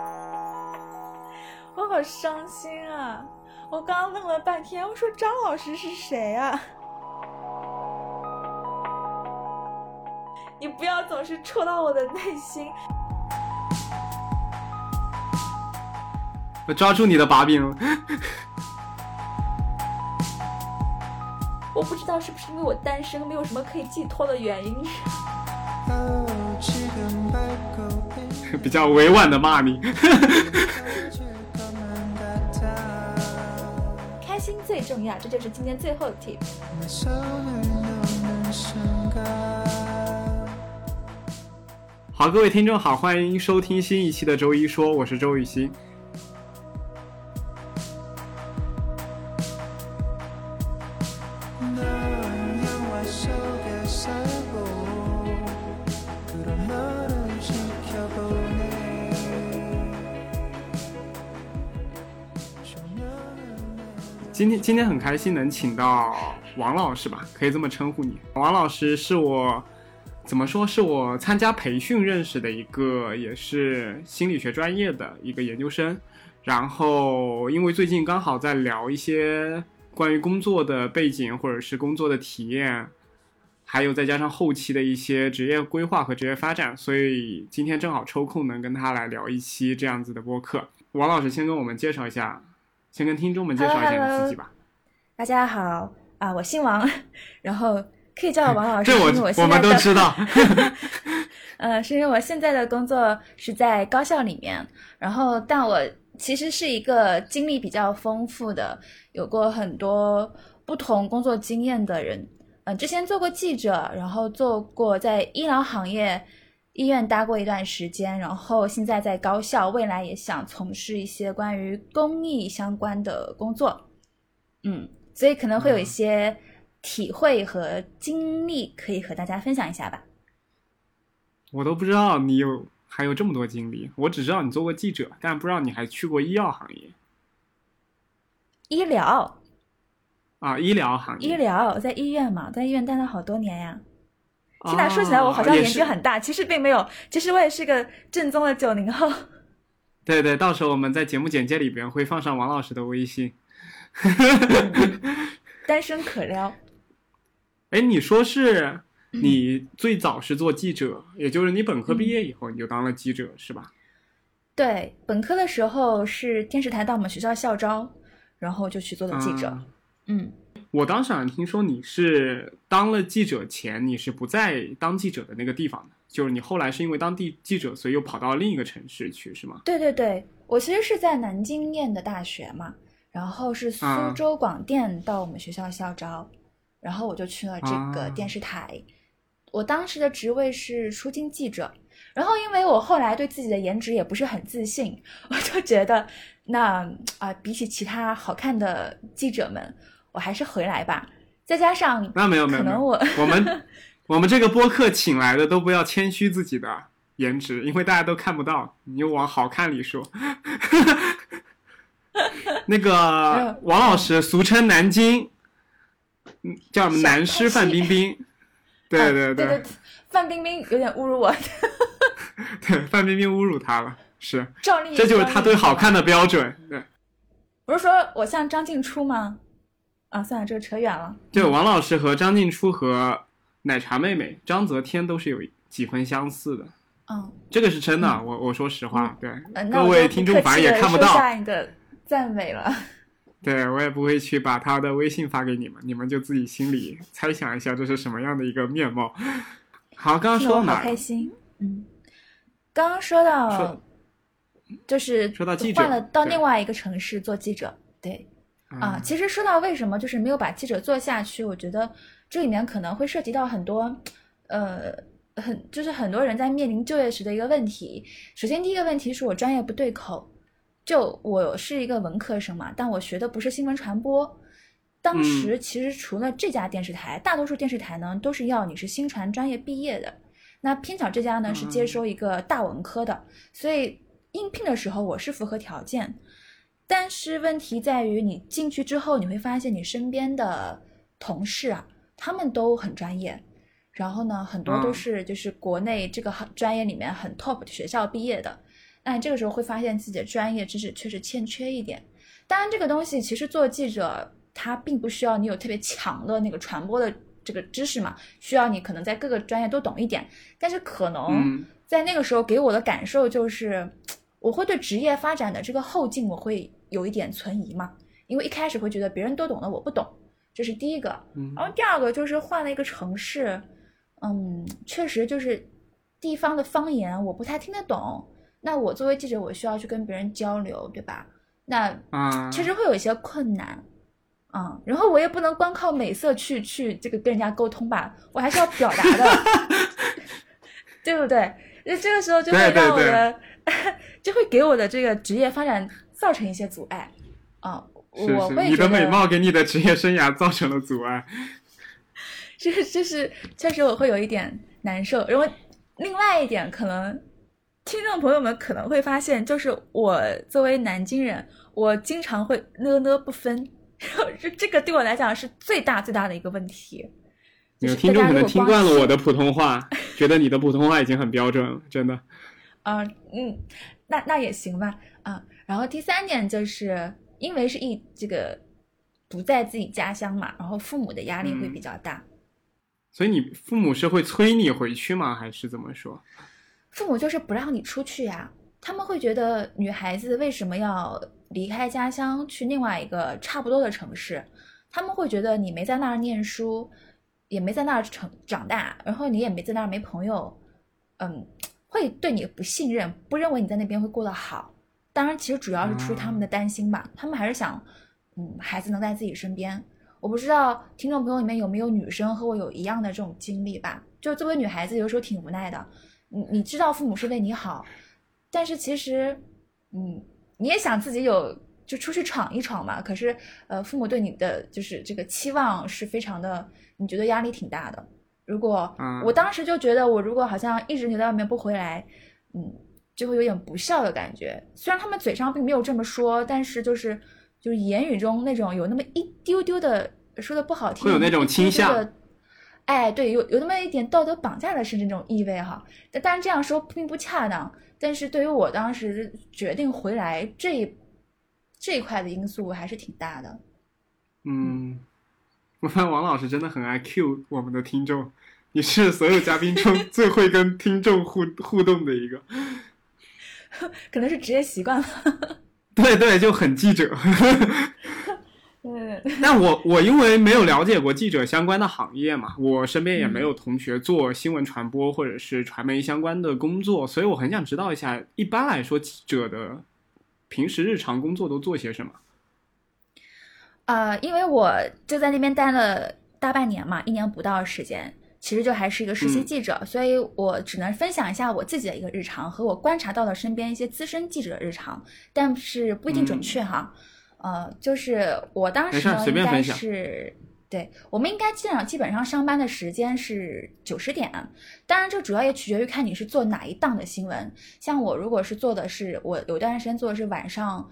我好伤心啊！我刚刚愣了半天，我说张老师是谁啊？你不要总是戳到我的内心。我抓住你的把柄了。我不知道是不是因为我单身，没有什么可以寄托的原因。比较委婉的骂你。开心最重要，这就是今天最后的 tip。好，各位听众好，欢迎收听新一期的周一说，我是周雨欣。今天很开心能请到王老师吧，可以这么称呼你。王老师是我怎么说是我参加培训认识的一个，也是心理学专业的一个研究生。然后因为最近刚好在聊一些关于工作的背景或者是工作的体验，还有再加上后期的一些职业规划和职业发展，所以今天正好抽空能跟他来聊一期这样子的播客。王老师先跟我们介绍一下。先跟听众们介绍一下你自己吧。大家好啊，我姓王，然后可以叫我王老师。这我我们都知道。呃，是因为我现在的工作是在高校里面，然后但我其实是一个经历比较丰富的，有过很多不同工作经验的人。嗯，之前做过记者，然后做过在医疗行业。医院待过一段时间，然后现在在高校，未来也想从事一些关于公益相关的工作，嗯，所以可能会有一些体会和经历可以和大家分享一下吧。我都不知道你有还有这么多经历，我只知道你做过记者，但不知道你还去过医药行业。医疗啊，医疗行业，医疗在医院嘛，在医院待了好多年呀。现在说起来，我好像年纪很大，其实并没有。其实我也是个正宗的九零后。对对，到时候我们在节目简介里边会放上王老师的微信。单身可撩。哎，你说是你最早是做记者，也就是你本科毕业以后你就当了记者是吧？对，本科的时候是电视台到我们学校校招，然后就去做的记者。嗯。我当时好像听说你是当了记者前，你是不在当记者的那个地方的，就是你后来是因为当地记者，所以又跑到另一个城市去，是吗？对对对，我其实是在南京念的大学嘛，然后是苏州广电到我们学校校招，然后我就去了这个电视台，我当时的职位是出镜记者，然后因为我后来对自己的颜值也不是很自信，我就觉得那啊，比起其他好看的记者们。我还是回来吧，再加上那没有没有，可能我我们 我们这个播客请来的都不要谦虚自己的颜值，因为大家都看不到，你就往好看里说。那个 王老师俗称南京，叫什么南师范冰冰，对对对，范冰冰有点侮辱我，对范冰冰侮辱他了，是，赵丽，这就是他对好看的标准，对。不是说我像张静初吗？啊，算了，这个扯远了。对，王老师和张静初和奶茶妹妹张泽天都是有几分相似的。嗯，这个是真的，我我说实话，对，各位听众反正也看不到。下一个赞美了。对我也不会去把他的微信发给你们，你们就自己心里猜想一下这是什么样的一个面貌。好，刚刚说到哪？好开心。嗯，刚刚说到，就是说到记者换了到另外一个城市做记者，对。啊，其实说到为什么就是没有把记者做下去，我觉得这里面可能会涉及到很多，呃，很就是很多人在面临就业时的一个问题。首先，第一个问题是我专业不对口，就我是一个文科生嘛，但我学的不是新闻传播。当时其实除了这家电视台，大多数电视台呢都是要你是新传专业毕业的。那偏巧这家呢是接收一个大文科的，所以应聘的时候我是符合条件。但是问题在于，你进去之后，你会发现你身边的同事啊，他们都很专业，然后呢，很多都是就是国内这个很专业里面很 top 的学校毕业的。那这个时候会发现自己的专业知识确实欠缺一点。当然，这个东西其实做记者，他并不需要你有特别强的那个传播的这个知识嘛，需要你可能在各个专业都懂一点。但是可能在那个时候给我的感受就是，我会对职业发展的这个后劲我会有一点存疑嘛，因为一开始会觉得别人都懂的我不懂，这是第一个。然后第二个就是换了一个城市，嗯，确实就是地方的方言我不太听得懂。那我作为记者，我需要去跟别人交流，对吧？那确实会有一些困难，嗯，然后我也不能光靠美色去去这个跟人家沟通吧，我还是要表达的，对不对？那这个时候就会让我的，就会给我的这个职业发展造成一些阻碍，啊，我会你的美貌给你的职业生涯造成了阻碍，这这是确实我会有一点难受，然后另外一点可能。听众朋友们可能会发现，就是我作为南京人，我经常会呢呢不分，然后这这个对我来讲是最大最大的一个问题。有听众可能听惯了我的普通话，觉得你的普通话已经很标准了，真的。啊，嗯，那那也行吧，啊。然后第三点就是因为是一这个不在自己家乡嘛，然后父母的压力会比较大。所以你父母是会催你回去吗？还是怎么说？父母就是不让你出去呀，他们会觉得女孩子为什么要离开家乡去另外一个差不多的城市？他们会觉得你没在那儿念书，也没在那儿成长大，然后你也没在那儿没朋友，嗯，会对你不信任，不认为你在那边会过得好。当然，其实主要是出于他们的担心吧，他们还是想，嗯，孩子能在自己身边。我不知道听众朋友里面有没有女生和我有一样的这种经历吧？就作为女孩子，有时候挺无奈的。你你知道父母是为你好，但是其实，嗯，你也想自己有就出去闯一闯嘛。可是，呃，父母对你的就是这个期望是非常的，你觉得压力挺大的。如果我当时就觉得我如果好像一直留在外面不回来，嗯，就会有点不孝的感觉。虽然他们嘴上并没有这么说，但是就是就是言语中那种有那么一丢丢的说的不好听，会有那种倾向。哎，对，有有那么一点道德绑架的是那种意味哈，但当然这样说并不恰当。但是对于我当时决定回来这这一块的因素还是挺大的。嗯，我发现王老师真的很爱 Q 我们的听众，你是所有嘉宾中最会跟听众互互动的一个，可能是职业习惯了。对对，就很记者。嗯，但我我因为没有了解过记者相关的行业嘛，我身边也没有同学做新闻传播或者是传媒相关的工作，所以我很想知道一下，一般来说记者的平时日常工作都做些什么？呃，因为我就在那边待了大半年嘛，一年不到时间，其实就还是一个实习记者，所以我只能分享一下我自己的一个日常和我观察到的身边一些资深记者的日常，但是不一定准确哈。呃，就是我当时呢，应该是对，我们应该基本上基本上上班的时间是九十点，当然这主要也取决于看你是做哪一档的新闻。像我如果是做的是我有段时间做的是晚上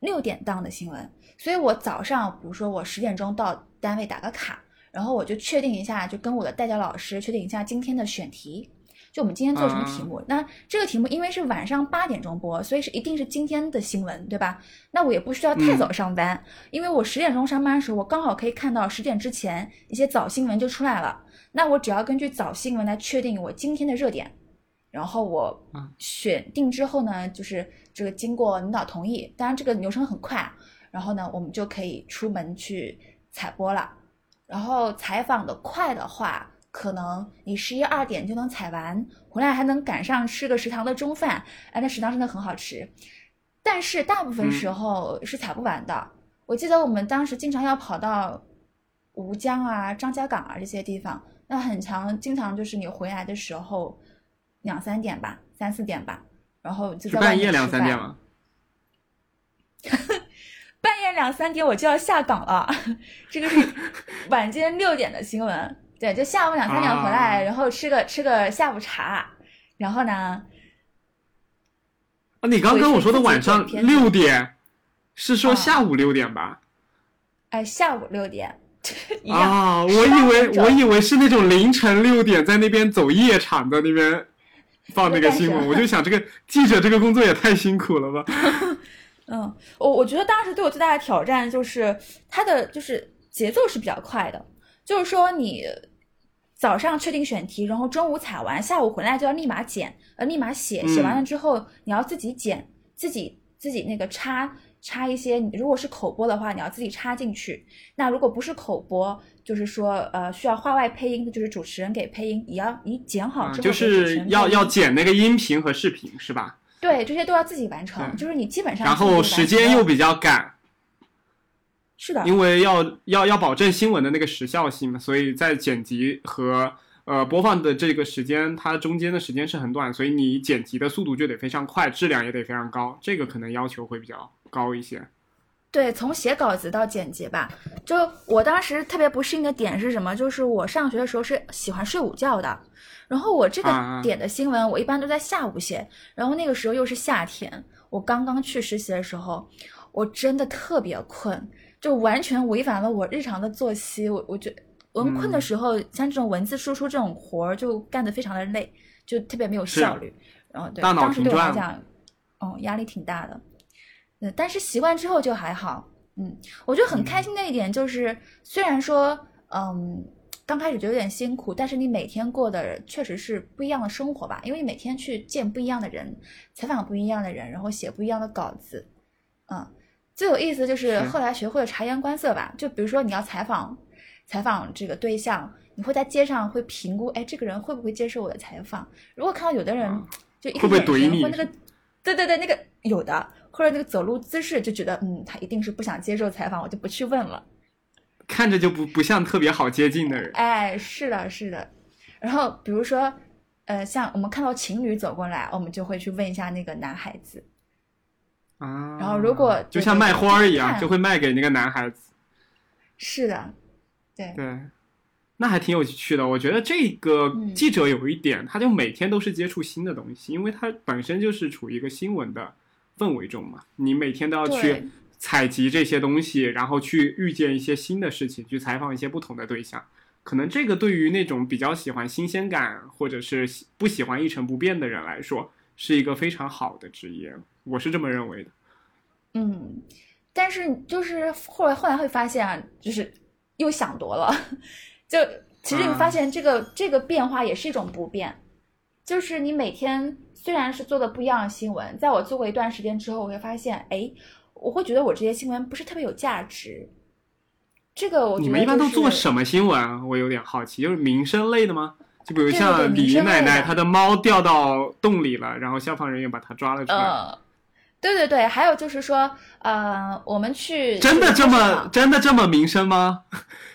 六点档的新闻，所以我早上比如说我十点钟到单位打个卡，然后我就确定一下，就跟我的代教老师确定一下今天的选题。就我们今天做什么题目？那这个题目因为是晚上八点钟播，所以是一定是今天的新闻，对吧？那我也不需要太早上班，因为我十点钟上班的时候，我刚好可以看到十点之前一些早新闻就出来了。那我只要根据早新闻来确定我今天的热点，然后我选定之后呢，就是这个经过领导同意，当然这个流程很快，然后呢，我们就可以出门去采播了。然后采访的快的话。可能你十一二点就能采完，回来还能赶上吃个食堂的中饭，哎，那食堂真的很好吃。但是大部分时候是采不完的。我记得我们当时经常要跑到吴江啊、张家港啊这些地方，那很长，经常就是你回来的时候两三点吧，三四点吧，然后就在半夜两三点吗？两三点我就要下岗了，这个是 晚间六点的新闻。对，就下午两三点回来，然后吃个吃个下午茶，然后呢？啊，你刚跟我说的晚上六点，是说下午六点吧？哎，下午六点，啊，我以为我以为是那种凌晨六点在那边走夜场的那边放那个新闻，我就想这个记者这个工作也太辛苦了吧。嗯，我我觉得当时对我最大的挑战就是它的就是节奏是比较快的，就是说你早上确定选题，然后中午采完，下午回来就要立马剪，呃，立马写，写完了之后你要自己剪，自己自己那个插插一些，如果是口播的话，你要自己插进去。那如果不是口播，就是说呃需要话外配音，就是主持人给配音，也要你剪好之后就是要要剪那个音频和视频是吧？对，这些都要自己完成，就是你基本上。然后时间又比较赶，是的，因为要要要保证新闻的那个时效性嘛，所以在剪辑和呃播放的这个时间，它中间的时间是很短，所以你剪辑的速度就得非常快，质量也得非常高，这个可能要求会比较高一些。对，从写稿子到剪辑吧，就我当时特别不适应的点是什么？就是我上学的时候是喜欢睡午觉的。然后我这个点的新闻，我一般都在下午写。然后那个时候又是夏天，我刚刚去实习的时候，我真的特别困，就完全违反了我日常的作息。我我觉我们困的时候，像这种文字输出这种活儿，就干得非常的累，就特别没有效率。然后对，当时对我来讲，哦，压力挺大的。嗯，但是习惯之后就还好。嗯，我觉得很开心的一点就是，虽然说，嗯。刚开始就有点辛苦，但是你每天过的确实是不一样的生活吧，因为你每天去见不一样的人，采访不一样的人，然后写不一样的稿子，嗯，最有意思就是后来学会了察言观色吧。就比如说你要采访采访这个对象，你会在街上会评估，哎，这个人会不会接受我的采访？如果看到有的人就一个眼神或那个，对对对，那个有的或者那个走路姿势，就觉得嗯，他一定是不想接受采访，我就不去问了。看着就不不像特别好接近的人。哎，是的，是的。然后比如说，呃，像我们看到情侣走过来，我们就会去问一下那个男孩子。啊。然后如果就像卖花儿一样，就会卖给那个男孩子。是的，对。对。那还挺有趣的。我觉得这个记者有一点，他就每天都是接触新的东西，因为他本身就是处于一个新闻的氛围中嘛。你每天都要去。采集这些东西，然后去遇见一些新的事情，去采访一些不同的对象，可能这个对于那种比较喜欢新鲜感，或者是不喜欢一成不变的人来说，是一个非常好的职业，我是这么认为的。嗯，但是就是后来后来会发现啊，就是又想多了，就其实你发现这个这个变化也是一种不变，就是你每天虽然是做的不一样的新闻，在我做过一段时间之后，我会发现，哎。我会觉得我这些新闻不是特别有价值，这个我你们一般都做什么新闻？我有点好奇，就是民生类的吗？就比如像李奶奶她的猫掉到洞里了，然后消防人员把它抓了出来。呃，对对对，还有就是说，呃，我们去真的这么真的这么民生吗？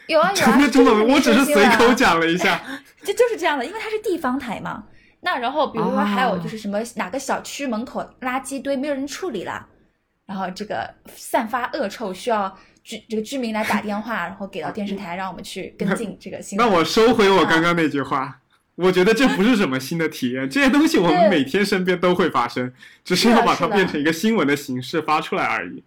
有 啊有啊，真的这么？我只是随口讲了一下，就就是这样的，因为它是地方台嘛。那然后比如说还有就是什么哪个小区门口垃圾堆没有人处理了。然后这个散发恶臭，需要居这个居民来打电话，然后给到电视台，让我们去跟进这个新闻。那我收回我刚刚那句话，我觉得这不是什么新的体验，这些东西我们每天身边都会发生，只是要把它变成一个新闻的形式发出来而已。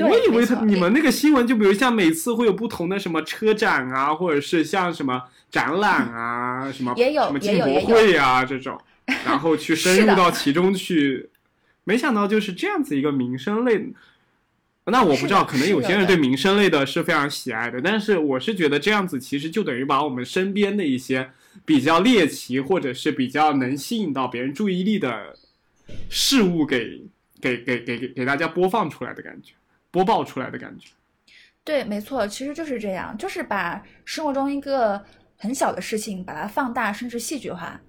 我以为他你们那个新闻，就比如像每次会有不同的什么车展啊，或者是像什么展览啊，什么也有什么进博会啊这种，然后去深入到其中去。没想到就是这样子一个民生类，那我不知道，可能有些人对民生类的是非常喜爱的，但是我是觉得这样子其实就等于把我们身边的一些比较猎奇或者是比较能吸引到别人注意力的事物给给给给给给大家播放出来的感觉，播报出来的感觉。对，没错，其实就是这样，就是把生活中一个很小的事情把它放大，甚至戏剧化。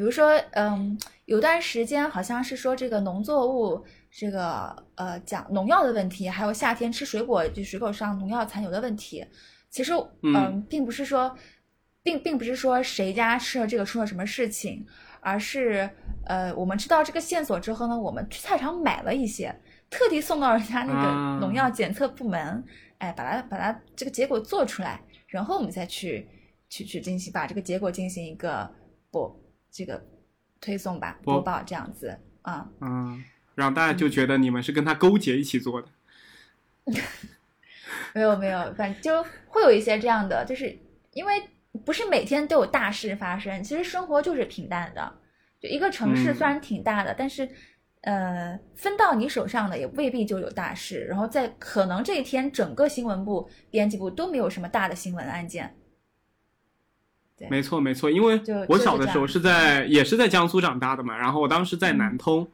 比如说，嗯，有段时间好像是说这个农作物，这个呃讲农药的问题，还有夏天吃水果就水果上农药残留的问题。其实，嗯，并不是说，并并不是说谁家吃了这个出了什么事情，而是呃，我们知道这个线索之后呢，我们去菜场买了一些，特地送到人家那个农药检测部门，哎，把它把它这个结果做出来，然后我们再去去去进行把这个结果进行一个不。这个推送吧，播报这样子啊，嗯，让大家就觉得你们是跟他勾结一起做的。没有没有，反正就会有一些这样的，就是因为不是每天都有大事发生，其实生活就是平淡的，就一个城市虽然挺大的，但是呃，分到你手上的也未必就有大事。然后在可能这一天，整个新闻部、编辑部都没有什么大的新闻案件。对，没错没错，因为我小的时候是在也是在江苏长大的嘛，然后我当时在南通，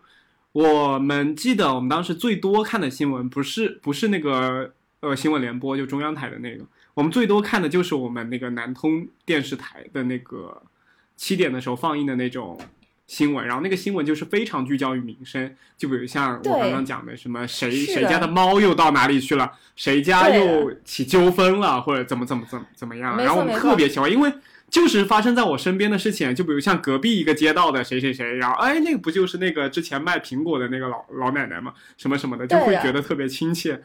我们记得我们当时最多看的新闻不是不是那个呃新闻联播，就中央台的那个，我们最多看的就是我们那个南通电视台的那个七点的时候放映的那种。新闻，然后那个新闻就是非常聚焦于民生，就比如像我刚刚讲的什么谁谁家的猫又到哪里去了，谁家又起纠纷了，或者怎么怎么怎么怎么样，然后我们特别喜欢，因为就是发生在我身边的事情，就比如像隔壁一个街道的谁谁谁，然后哎，那个不就是那个之前卖苹果的那个老老奶奶吗？什么什么的，就会觉得特别亲切。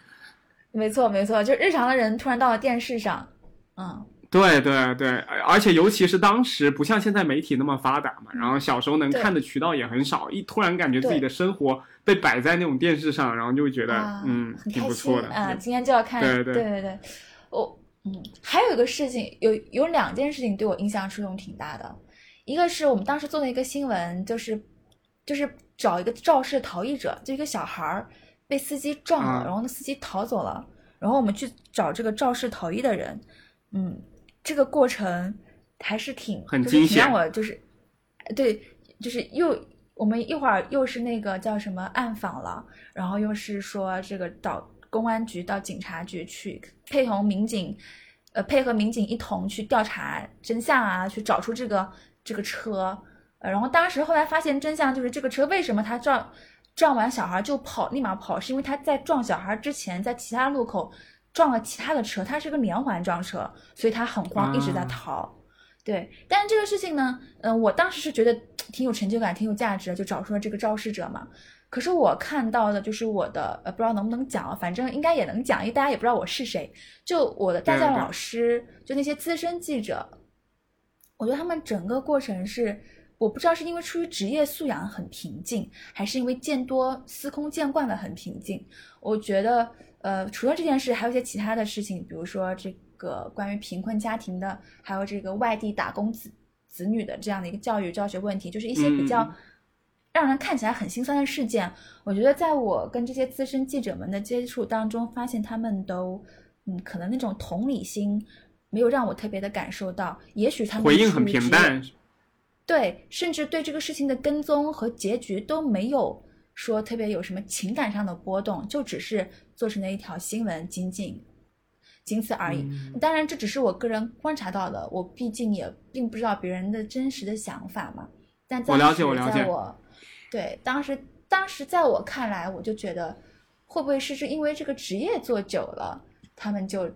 没错没错，就日常的人突然到了电视上，嗯，对对对，而而且尤其是当时不像现在媒体那么发达嘛，然后小时候能看的渠道也很少，一突然感觉自己的生活被摆在那种电视上，然后就会觉得、啊，嗯挺不错的。心啊，今天就要看，对对对，我嗯，还有一个事情，有有两件事情对我印象触动挺大的，一个是我们当时做的一个新闻，就是就是找一个肇事逃逸者，就一个小孩儿被司机撞了，啊然后那司机逃走了，然后我们去找这个肇事逃逸的人，嗯，这个过程还是挺很惊险让我就是，对，就是又我们一会儿又是那个叫什么暗访了，然后又是说这个到公安局到警察局去配合民警，呃，配合民警一同去调查真相啊，去找出这个这个车。呃，然后当时后来发现真相就是这个车为什么他撞撞完小孩就跑，立马跑，是因为他在撞小孩之前在其他路口撞了其他的车，他是个连环撞车，所以他很慌，一直在啊逃。对，但是这个事情呢，嗯、我当时是觉得 挺有成就感、挺有价值的，就找出了这个肇事者嘛。可是我看到的就是我的，呃，不知道能不能讲啊，反正应该也能讲，因为大家也不知道我是谁。就我的带教老师，就那些资深记者，我觉得他们整个过程是，我不知道是因为出于职业素养很平静，还是因为见多司空见惯的很平静。我觉得，呃，除了这件事，还有一些其他的事情，比如说这个关于贫困家庭的，还有这个外地打工子子女的这样的一个教育教学问题，就是一些比较嗯让人看起来很心酸的事件。我觉得在我跟这些资深记者们的接触当中，发现他们都，嗯，可能那种同理心没有让我特别的感受到，也许他们回应很平淡，对，甚至对这个事情的跟踪和结局都没有说特别有什么情感上的波动，就只是做成了一条新闻，仅仅仅此而已。嗯当然，这只是我个人观察到的，我毕竟也并不知道别人的真实的想法嘛。但我了解我了解我对当时当时在我看来，我就觉得会不会是是因为这个职业做久了，他们就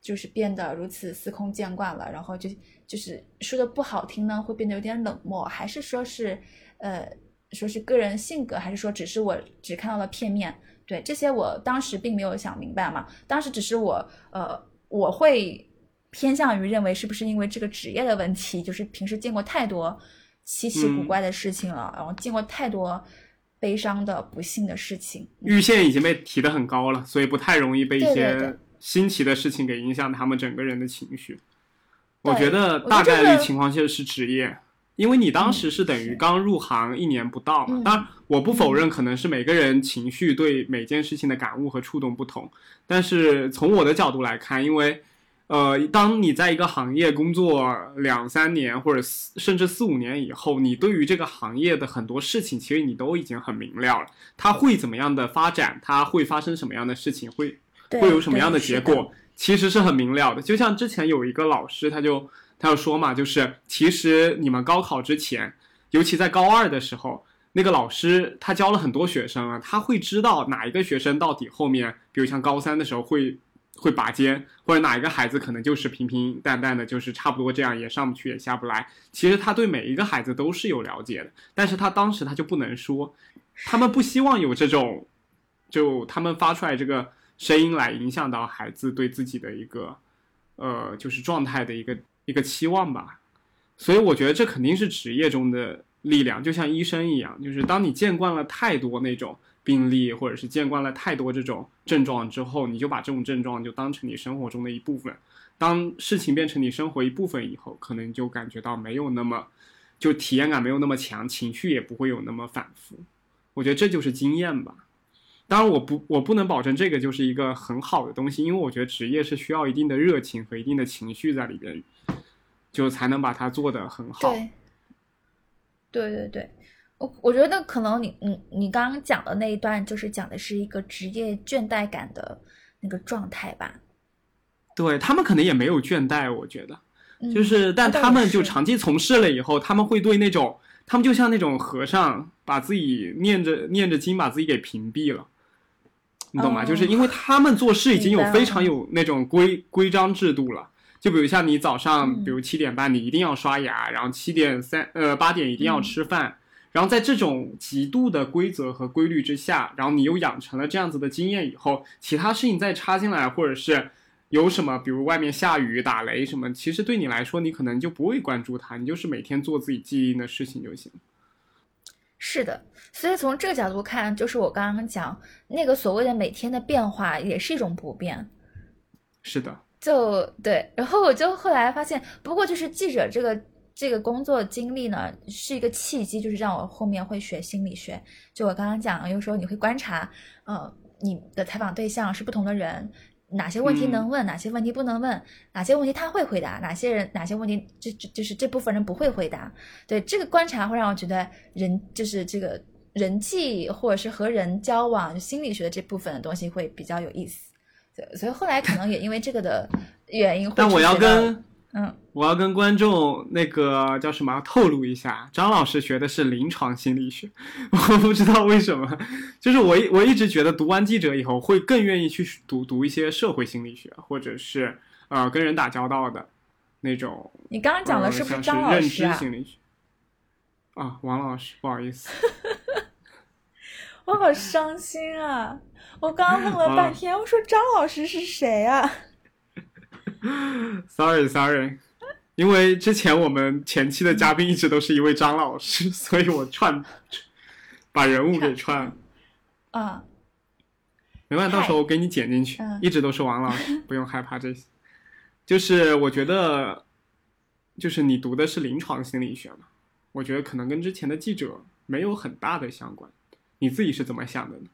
就是变得如此司空见惯了，然后就就是说的不好听呢，会变得有点冷漠，还是说是呃说是个人性格，还是说只是我只看到了片面？对这些我当时并没有想明白嘛，当时只是我呃我会偏向于认为是不是因为这个职业的问题，就是平时见过太多稀奇古嗯怪的事情了，然后见过太多悲伤的不幸的事情。阈限已经被提得很高了，所以不太容易被一些新奇的事情给影响他们整个人的情绪。我对觉得大概率情况就是职业，因为你当时是等于刚入行一年不到嘛。嗯当然，我不否认可能是每个人情绪对每件事情的感悟和触动不同，但是从我的角度来看，因为呃，当你在一个行业工作两三年或者四甚至四五年以后，你对于这个行业的很多事情，其实你都已经很明了了，它会怎么样的发展，它会发生什么样的事情，会会有什么样的结果，其实是很明了的。就像之前有一个老师，他就他就说嘛，就是其实你们高考之前，尤其在高二的时候，那个老师他教了很多学生啊，他会知道哪一个学生到底后面，比如像高三的时候会会拔尖，或者哪一个孩子可能就是平平淡淡的，就是差不多这样，也上不去也下不来。其实他对每一个孩子都是有了解的，但是他当时他就不能说，他们不希望有这种，就他们发出来这个声音来影响到孩子对自己的一个，呃，就是状态的一个一个期望吧。所以我觉得这肯定是职业中的力量，就像医生一样，就是当你见惯了太多那种病例，或者是见惯了太多这种症状之后，你就把这种症状就当成你生活中的一部分。当事情变成你生活一部分以后，可能就感觉到没有那么就体验感没有那么强，情绪也不会有那么反复。我觉得这就是经验吧。当然，我不我不能保证这个就是一个很好的东西，因为我觉得职业是需要一定的热情和一定的情绪在里边，就才能把它做得很好。对，对对对，我我觉得可能你你你刚刚讲的那一段，就是讲的是一个职业倦怠感的那个状态吧。对他们可能也没有倦怠，我觉得，嗯就是但他们就长期从事了以后，他们会对那种，他们就像那种和尚，把自己念着念着经，把自己给屏蔽了。你懂吗？哦就是因为他们做事已经有非常有那种规规章制度了。就比如像你早上，嗯比如七点半你一定要刷牙，然后七点三呃八点一定要嗯吃饭，然后在这种极度的规则和规律之下，然后你又养成了这样子的经验以后，其他事情再插进来，或者是有什么，比如外面下雨、打雷什么，其实对你来说，你可能就不会关注它，你就是每天做自己记忆的事情就行。是的，所以从这个角度看，就是我刚刚讲那个所谓的每天的变化，也是一种不变。是的，就对，然后我就后来发现，不过就是记者这个这个工作经历呢，是一个契机，就是让我后面会学心理学。就我刚刚讲，有时候你会观察，呃，你的采访对象是不同的人，哪些问题能问，哪些问题不能问，哪些问题他会回答，哪些人哪些问题这这就是这部分人不会回答。对这个观察会让我觉得人就是这个人际或者是和人交往，就心理学的这部分的东西会比较有意思。对，所以后来可能也因为这个的原因但我要跟嗯我要跟观众那个叫什么透露一下，张老师学的是临床心理学，我不知道为什么，就是我一我一直觉得读完记者以后会更愿意去读读一些社会心理学，或者是呃跟人打交道的那种。你刚刚讲的是不是张老师啊？知心理学啊，王老师，不好意思。我好伤心啊！我刚刚问了啊半天，我说张老师是谁啊？Sorry Sorry，因为之前我们前期的嘉宾一直都是一位张老师，所以我串把人物给串了。啊，没关系，到时候我给你剪进去嗯，一直都是王老师，不用害怕这些。就是我觉得，就是你读的是临床心理学嘛，我觉得可能跟之前的记者没有很大的相关。你自己是怎么想的呢？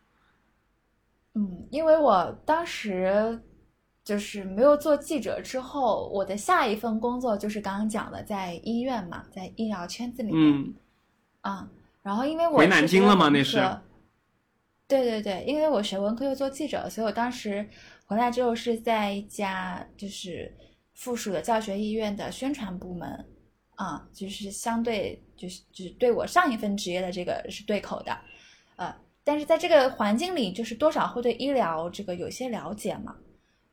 嗯，因为我当时就是没有做记者之后，我的下一份工作就是刚刚讲的在医院嘛，在医疗圈子里面。嗯啊，然后因为我回南京了吗文那是科对对对，因为我学文科又做记者，所以我当时回来之后是在一家就是附属的教学医院的宣传部门啊，就是相对就是就是对我上一份职业的这个是对口的，呃，但是在这个环境里，就是多少会对医疗这个有些了解嘛，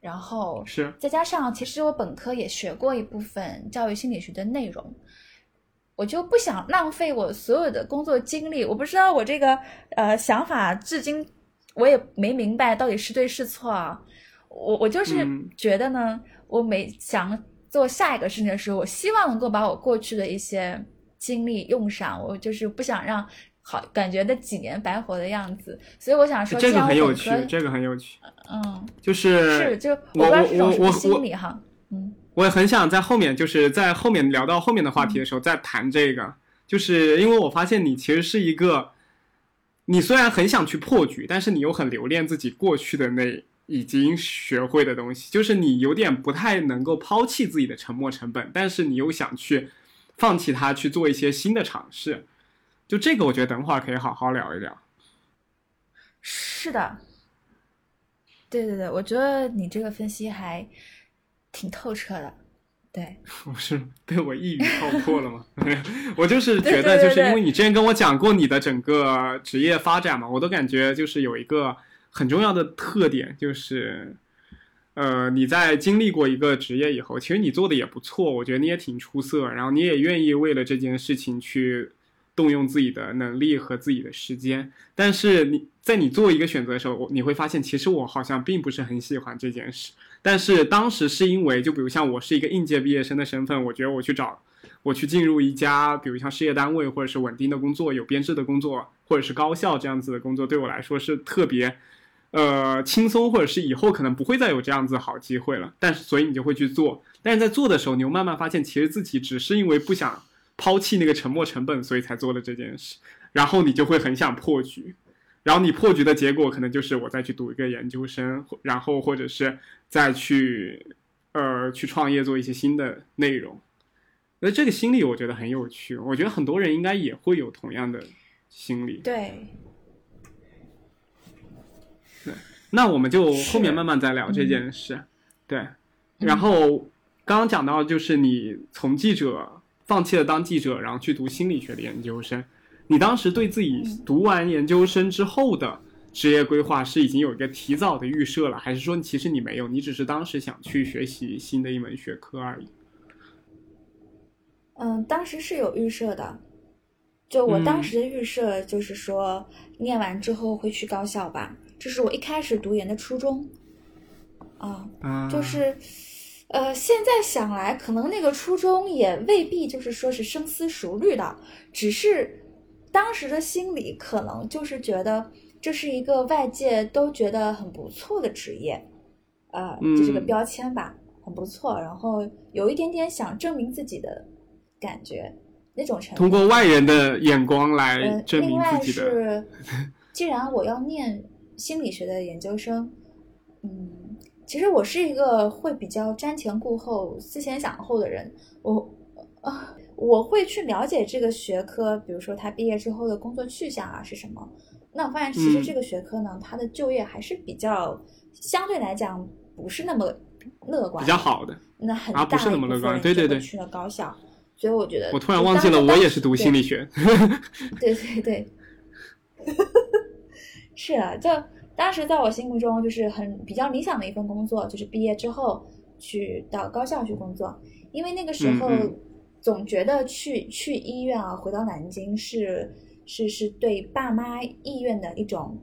然后是再加上，其实我本科也学过一部分教育心理学的内容，我就不想浪费我所有的工作经历。我不知道我这个呃想法，至今我也没明白到底是对是错啊。我我就是嗯觉得呢，我每想做下一个事情的时候，我希望能够把我过去的一些经历用上，我就是不想让好感觉那几年白活的样子。所以我想说，这个很有趣这个很有趣，嗯，就是是就我我我我心理哈，嗯。我也很想在后面，就是在后面聊到后面的话题的时候再谈这个，就是因为我发现你其实是一个，你虽然很想去破局，但是你又很留恋自己过去的那已经学会的东西，就是你有点不太能够抛弃自己的沉没成本，但是你又想去放弃它，去做一些新的尝试。就这个，我觉得等会儿可以好好聊一聊。是的，对对对，我觉得你这个分析还挺透彻的。对，我是被我一语道破了吗？我就是觉得，就是因为你之前跟我讲过你的整个职业发展嘛，我都感觉就是有一个很重要的特点，就是，呃，你在经历过一个职业以后，其实你做的也不错，我觉得你也挺出色，然后你也愿意为了这件事情去动用自己的能力和自己的时间，但是你在你做一个选择的时候，你会发现，其实我好像并不是很喜欢这件事。但是当时是因为，就比如像我是一个应届毕业生的身份，我觉得我去找，我去进入一家，比如像事业单位或者是稳定的工作、有编制的工作，或者是高校这样子的工作，对我来说是特别，呃，轻松，或者是以后可能不会再有这样子好机会了。但是所以你就会去做，但是在做的时候，你又慢慢发现，其实自己只是因为不想抛弃那个沉没成本，所以才做了这件事。然后你就会很想破局，然后你破局的结果可能就是我再去读一个研究生，然后或者是再去呃去创业做一些新的内容。那这个心理我觉得很有趣，我觉得很多人应该也会有同样的心理。对，对，那我们就后面慢慢再聊这件事。对，然后刚刚讲到就是你从记者放弃了当记者，然后去读心理学的研究生。你当时对自己读完研究生之后的职业规划是已经有一个提早的预设了，还是说其实你没有，你只是当时想去学习新的一门学科而已？嗯，当时是有预设的，就我当时的预设就是说，念完之后会去高校吧，这是我一开始读研的初衷。啊，就是，呃，现在想来，可能那个初衷也未必就是说是深思熟虑的，只是。当时的心理可能就是觉得这是一个外界都觉得很不错的职业，呃，就这个标签吧，很不错。然后有一点点想证明自己的感觉，那种程度。通过外人的眼光来证明自己的。另外是，既然我要念心理学的研究生，嗯，其实我是一个会比较瞻前顾后、思前想后的人，我啊。我会去了解这个学科，比如说他毕业之后的工作去向啊是什么。那我发现其实这个学科呢，它的就业还是比较相对来讲不是那么乐观，比较好的。那很大一部分对对对去了高校，所以我觉得我突然忘记了，我也是读心理学。对对对，是啊，就当时在我心目中就是很比较理想的一份工作，就是毕业之后去到高校去工作，因为那个时候。总觉得去去医院啊，回到南京是是是对爸妈意愿的一种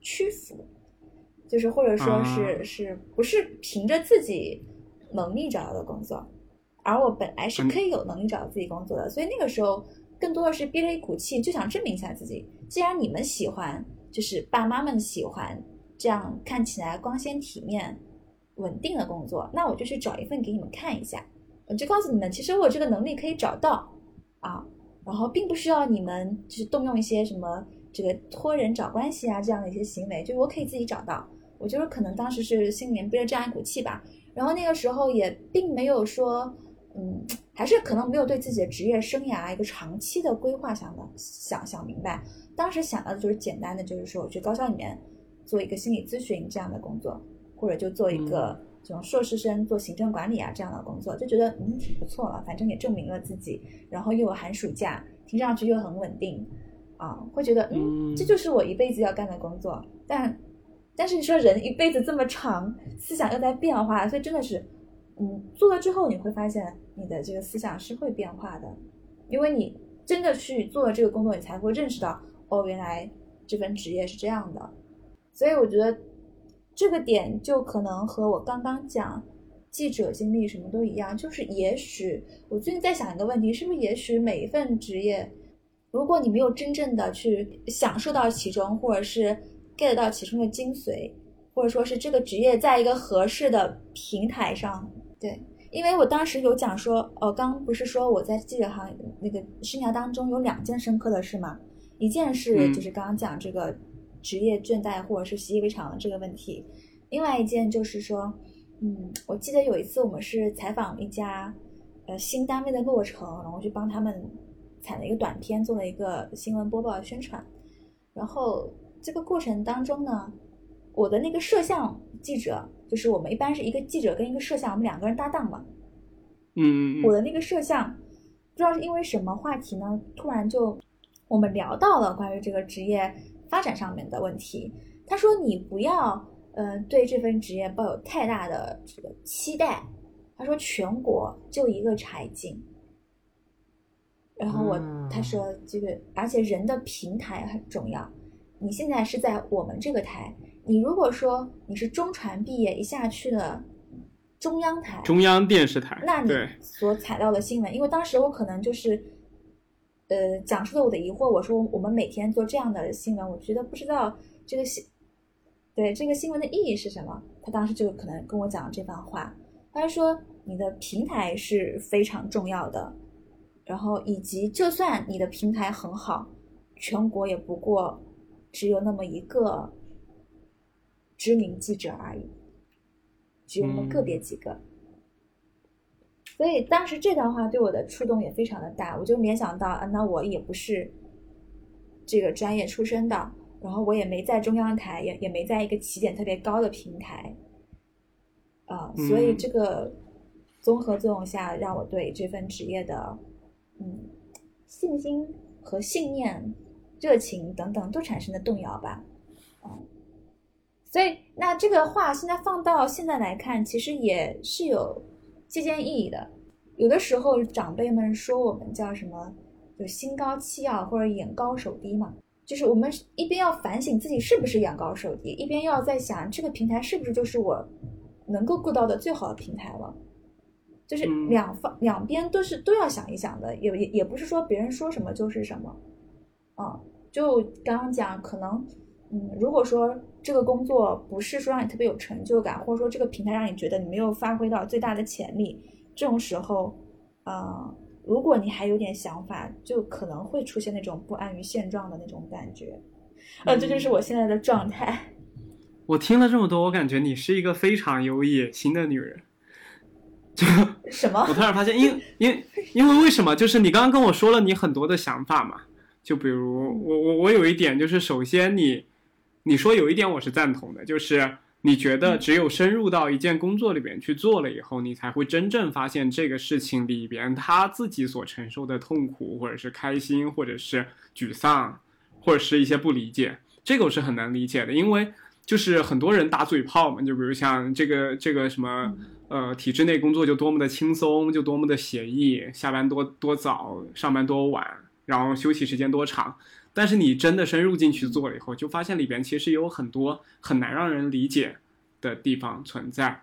屈服，就是或者说是是不是凭着自己能力找到的工作，而我本来是可以有能力找到自己工作的，所以那个时候更多的是憋着一股气，就想证明一下自己。既然你们喜欢，就是爸妈们喜欢这样看起来光鲜体面、稳定的工作，那我就去找一份给你们看一下。我就告诉你们，其实我这个能力可以找到啊，然后并不需要你们就是动用一些什么这个托人找关系啊这样的一些行为，就是我可以自己找到。我就是可能当时是心里面憋着这样一股气吧，然后那个时候也并没有说，嗯，还是可能没有对自己的职业生涯一个长期的规划想的想想明白。当时想到的就是简单的，就是说我去高校里面做一个心理咨询这样的工作，或者就做一个。这种硕士生做行政管理啊这样的工作，就觉得嗯挺不错了，反正也证明了自己，然后又有寒暑假，听上去又很稳定，啊，会觉得嗯这就是我一辈子要干的工作。但但是你说人一辈子这么长，思想又在变化，所以真的是，嗯，做了之后你会发现你的这个思想是会变化的，因为你真的去做了这个工作，你才会认识到哦原来这份职业是这样的，所以我觉得。这个点就可能和我刚刚讲记者经历什么都一样，就是也许我最近在想一个问题，是不是也许每一份职业，如果你没有真正的去享受到其中，或者是 get 到其中的精髓，或者说是这个职业在一个合适的平台上，对，因为我当时有讲说，哦，刚不是说我在记者行那个生涯当中有两件深刻的事嘛，一件事就是刚刚讲这个。职业倦怠或者是习以为常的这个问题，另外一件就是说，嗯，我记得有一次我们是采访一家呃新单位的落成，然后去帮他们采了一个短片，做了一个新闻播报宣传。然后这个过程当中呢，我的那个摄像记者，就是我们一般是一个记者跟一个摄像，我们两个人搭档嘛。嗯我的那个摄像不知道是因为什么话题呢，突然就我们聊到了关于这个职业。发展上面的问题，他说你不要呃对这份职业抱有太大的这个期待。他说全国就一个柴静，然后我他说这个而且人的平台很重要。你现在是在我们这个台，你如果说你是中传毕业一下去了中央台，中央电视台，那你所采到的新闻，因为当时我可能就是。呃，讲述了我的疑惑。我说我们每天做这样的新闻，我觉得不知道这个新对这个新闻的意义是什么。他当时就可能跟我讲了这番话。他说你的平台是非常重要的，然后以及就算你的平台很好，全国也不过只有那么一个知名记者而已，只有那么个别几个。所以当时这段话对我的触动也非常的大，我就联想到啊，那我也不是这个专业出身的，然后我也没在中央台，也也没在一个起点特别高的平台，啊，所以这个综合作用下，让我对这份职业的嗯信心和信念、热情等等都产生了动摇吧，啊，所以那这个话现在放到现在来看，其实也是有。借鉴意义的，有的时候长辈们说我们叫什么，就心高气傲或者眼高手低嘛，就是我们一边要反省自己是不是眼高手低，一边要在想这个平台是不是就是我能够够到的最好的平台了，就是两方两边都是都要想一想的，也也也不是说别人说什么就是什么，啊，就刚刚讲可能，嗯，如果说。这个工作不是说让你特别有成就感，或者说这个平台让你觉得你没有发挥到最大的潜力，这种时候，呃，如果你还有点想法，就可能会出现那种不安于现状的那种感觉，呃，这就是我现在的状态。我听了这么多，我感觉你是一个非常有野心的女人。就 什么？我突然发现，因因因为为什么？就是你刚刚跟我说了你很多的想法嘛，就比如我我我有一点就是，首先你。你说有一点我是赞同的，就是你觉得只有深入到一件工作里边去做了以后，你才会真正发现这个事情里边他自己所承受的痛苦，或者是开心，或者是沮丧，或者是一些不理解。这个我是很难理解的，因为就是很多人打嘴炮嘛，就比如像这个这个什么呃体制内工作就多么的轻松，就多么的写意，下班多多早，上班多晚，然后休息时间多长。但是你真的深入进去做了以后，就发现里边其实有很多很难让人理解的地方存在。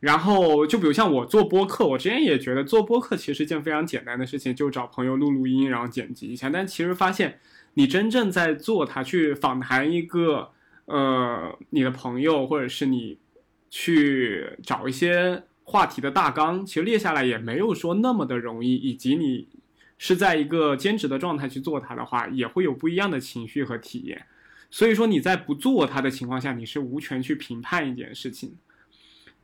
然后就比如像我做播客，我之前也觉得做播客其实一件非常简单的事情，就找朋友录录音，然后剪辑一下。但其实发现，你真正在做它，去访谈一个呃你的朋友，或者是你去找一些话题的大纲，其实列下来也没有说那么的容易，以及你。是在一个兼职的状态去做它的话，也会有不一样的情绪和体验。所以说你在不做它的情况下，你是无权去评判一件事情。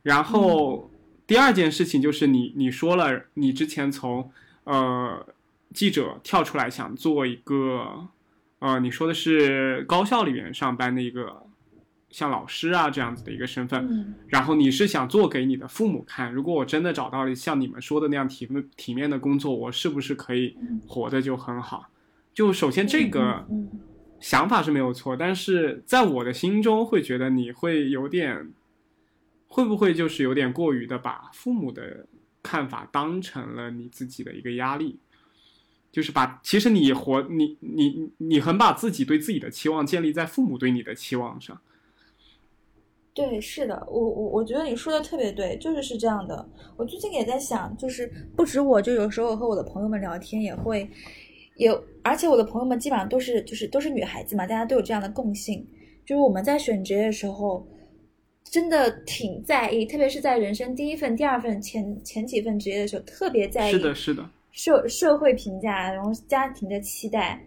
然后第二件事情就是你你说了，你之前从呃记者跳出来想做一个呃你说的是高校里面上班的一个。像老师啊这样子的一个身份，然后你是想做给你的父母看？如果我真的找到了像你们说的那样体体面的工作，我是不是可以活得就很好？就首先这个想法是没有错，但是在我的心中会觉得你会有点，会不会就是有点过于的把父母的看法当成了你自己的一个压力？就是把其实你活你你你很把自己对自己的期望建立在父母对你的期望上。对，是的，我我我觉得你说的特别对，就是是这样的。我最近也在想，就是不止我，就有时候和我的朋友们聊天也会，有，而且我的朋友们基本上都是就是都是女孩子嘛，大家都有这样的共性，就是我们在选职业的时候，真的挺在意，特别是在人生第一份、第二份、前前几份职业的时候，特别在意。是的，是的。社社会评价，然后家庭的期待。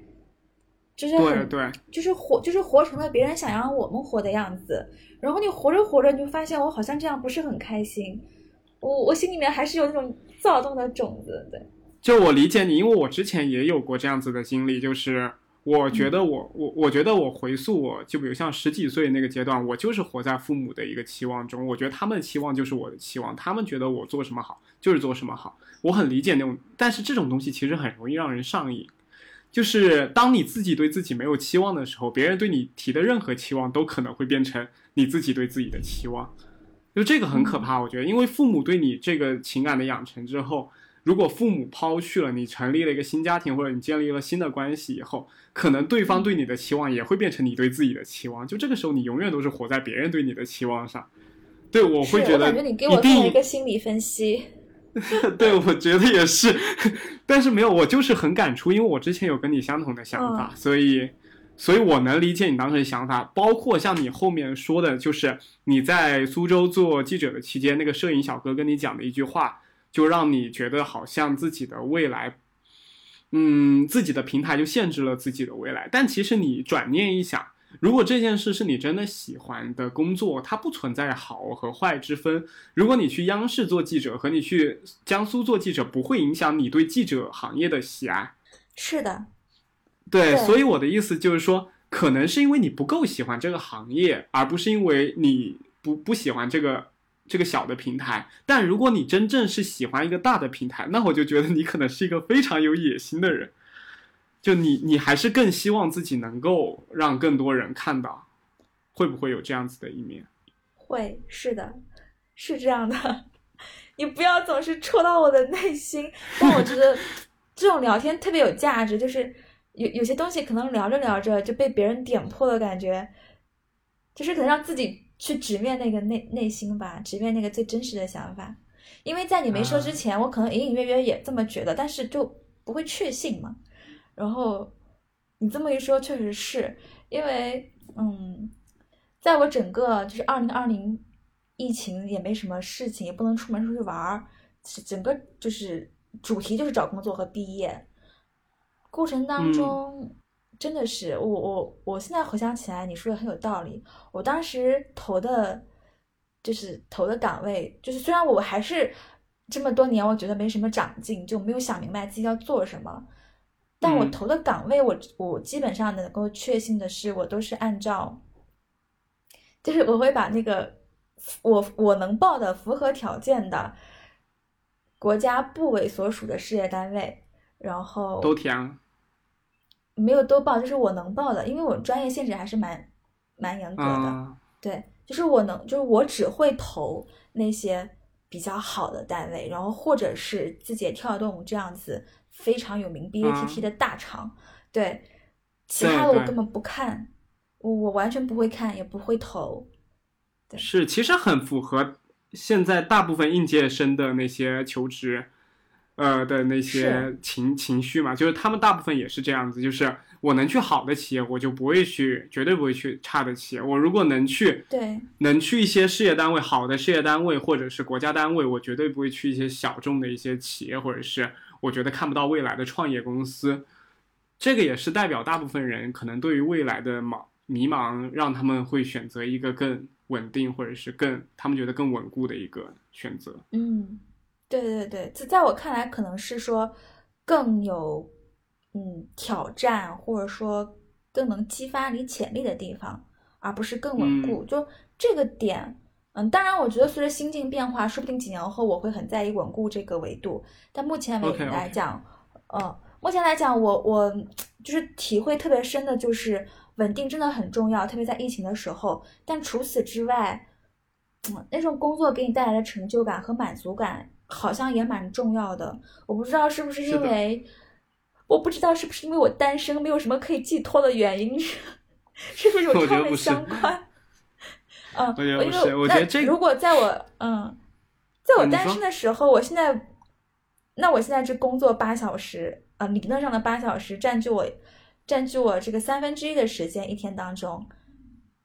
就是很对，就是活，就是活成了别人想让我们活的样子。然后你活着活着，你就发现我好像这样不是很开心。我我心里面还是有那种躁动的种子。对，就我理解你，因为我之前也有过这样子的经历。就是我觉得我我我觉得我回溯，我就比如像十几岁那个阶段，我就是活在父母的一个期望中。我觉得他们的期望就是我的期望，他们觉得我做什么好就是做什么好。我很理解那种，但是这种东西其实很容易让人上瘾。就是当你自己对自己没有期望的时候，别人对你提的任何期望都可能会变成你自己对自己的期望，就这个很可怕。我觉得，因为父母对你这个情感的养成之后，如果父母抛去了你，成立了一个新家庭，或者你建立了新的关系以后，可能对方对你的期望也会变成你对自己的期望。就这个时候，你永远都是活在别人对你的期望上。对我会觉得，我感觉你给我做一个心理分析。对，我觉得也是，但是没有，我就是很感触，因为我之前有跟你相同的想法，所以，所以我能理解你当时的想法，包括像你后面说的，就是你在苏州做记者的期间，那个摄影小哥跟你讲的一句话，就让你觉得好像自己的未来嗯，自己的平台就限制了自己的未来。但其实你转念一想，如果这件事是你真的喜欢的工作，它不存在好和坏之分。如果你去央视做记者和你去江苏做记者，不会影响你对记者行业的喜爱。是的，对，对所以我的意思就是说，可能是因为你不够喜欢这个行业，而不是因为你不不喜欢这个这个小的平台。但如果你真正是喜欢一个大的平台，那我就觉得你可能是一个非常有野心的人。就你，你还是更希望自己能够让更多人看到，会不会有这样子的一面？会是的，是这样的。你不要总是戳到我的内心，但我觉得这种聊天特别有价值，就是有有些东西可能聊着聊着就被别人点破的感觉，就是可能让自己去直面那个内内心吧，直面那个最真实的想法。因为在你没说之前，我可能隐隐约约也这么觉得，但是就不会确信嘛。然后你这么一说，确实是因为，嗯，在我整个就是二零二零疫情也没什么事情，也不能出门出去玩儿，整个就是主题就是找工作和毕业。过程当中，真的是我我我现在回想起来，你说的很有道理。我当时投的，就是投的岗位，就是虽然我还是这么多年，我觉得没什么长进，就没有想明白自己要做什么。但我嗯投的岗位，我我基本上能够确信的是，我都是按照，就是我会把那个我我能报的符合条件的国家部委所属的事业单位，然后都填。没有都报，就是我能报的，因为我专业限制还是蛮蛮严格的。啊，对，就是我能，就是我只会投那些比较好的单位，然后或者是字节跳动这样子非常有名 BATT 的大厂，对，其他的我根本不看，我我完全不会看，也不会投。对是，其实很符合现在大部分应届生的那些求职，呃的那些情情绪嘛，就是他们大部分也是这样子，就是我能去好的企业，我就不会去，绝对不会去差的企业。我如果能去，对，能去一些事业单位，好的事业单位或者是国家单位，我绝对不会去一些小众的一些企业，或者是我觉得看不到未来的创业公司。这个也是代表大部分人可能对于未来的茫迷茫，让他们会选择一个更稳定或者是更他们觉得更稳固的一个选择。嗯，对对对，在在我看来可能是说更有嗯挑战，或者说更能激发你潜力的地方，而不是更稳固。就这个点，嗯，当然我觉得随着心境变化，说不定几年后我会很在意稳固这个维度，但目前为 OK，OK 来讲，呃，目前来讲，我我就是体会特别深的就是稳定真的很重要，特别在疫情的时候。但除此之外，嗯，那种工作给你带来的成就感和满足感，好像也蛮重要的。我不知道是不是因为，我不知道是不是因为我单身，没有什么可以寄托的原因，是不是有我觉他们得不是相关？嗯，我觉得因为不是我觉那得这如果在我 嗯，在我单身的时候，我现在，那我现在这工作八小时，呃，理论上的八小时占据我占据我这个三分之一的时间一天当中，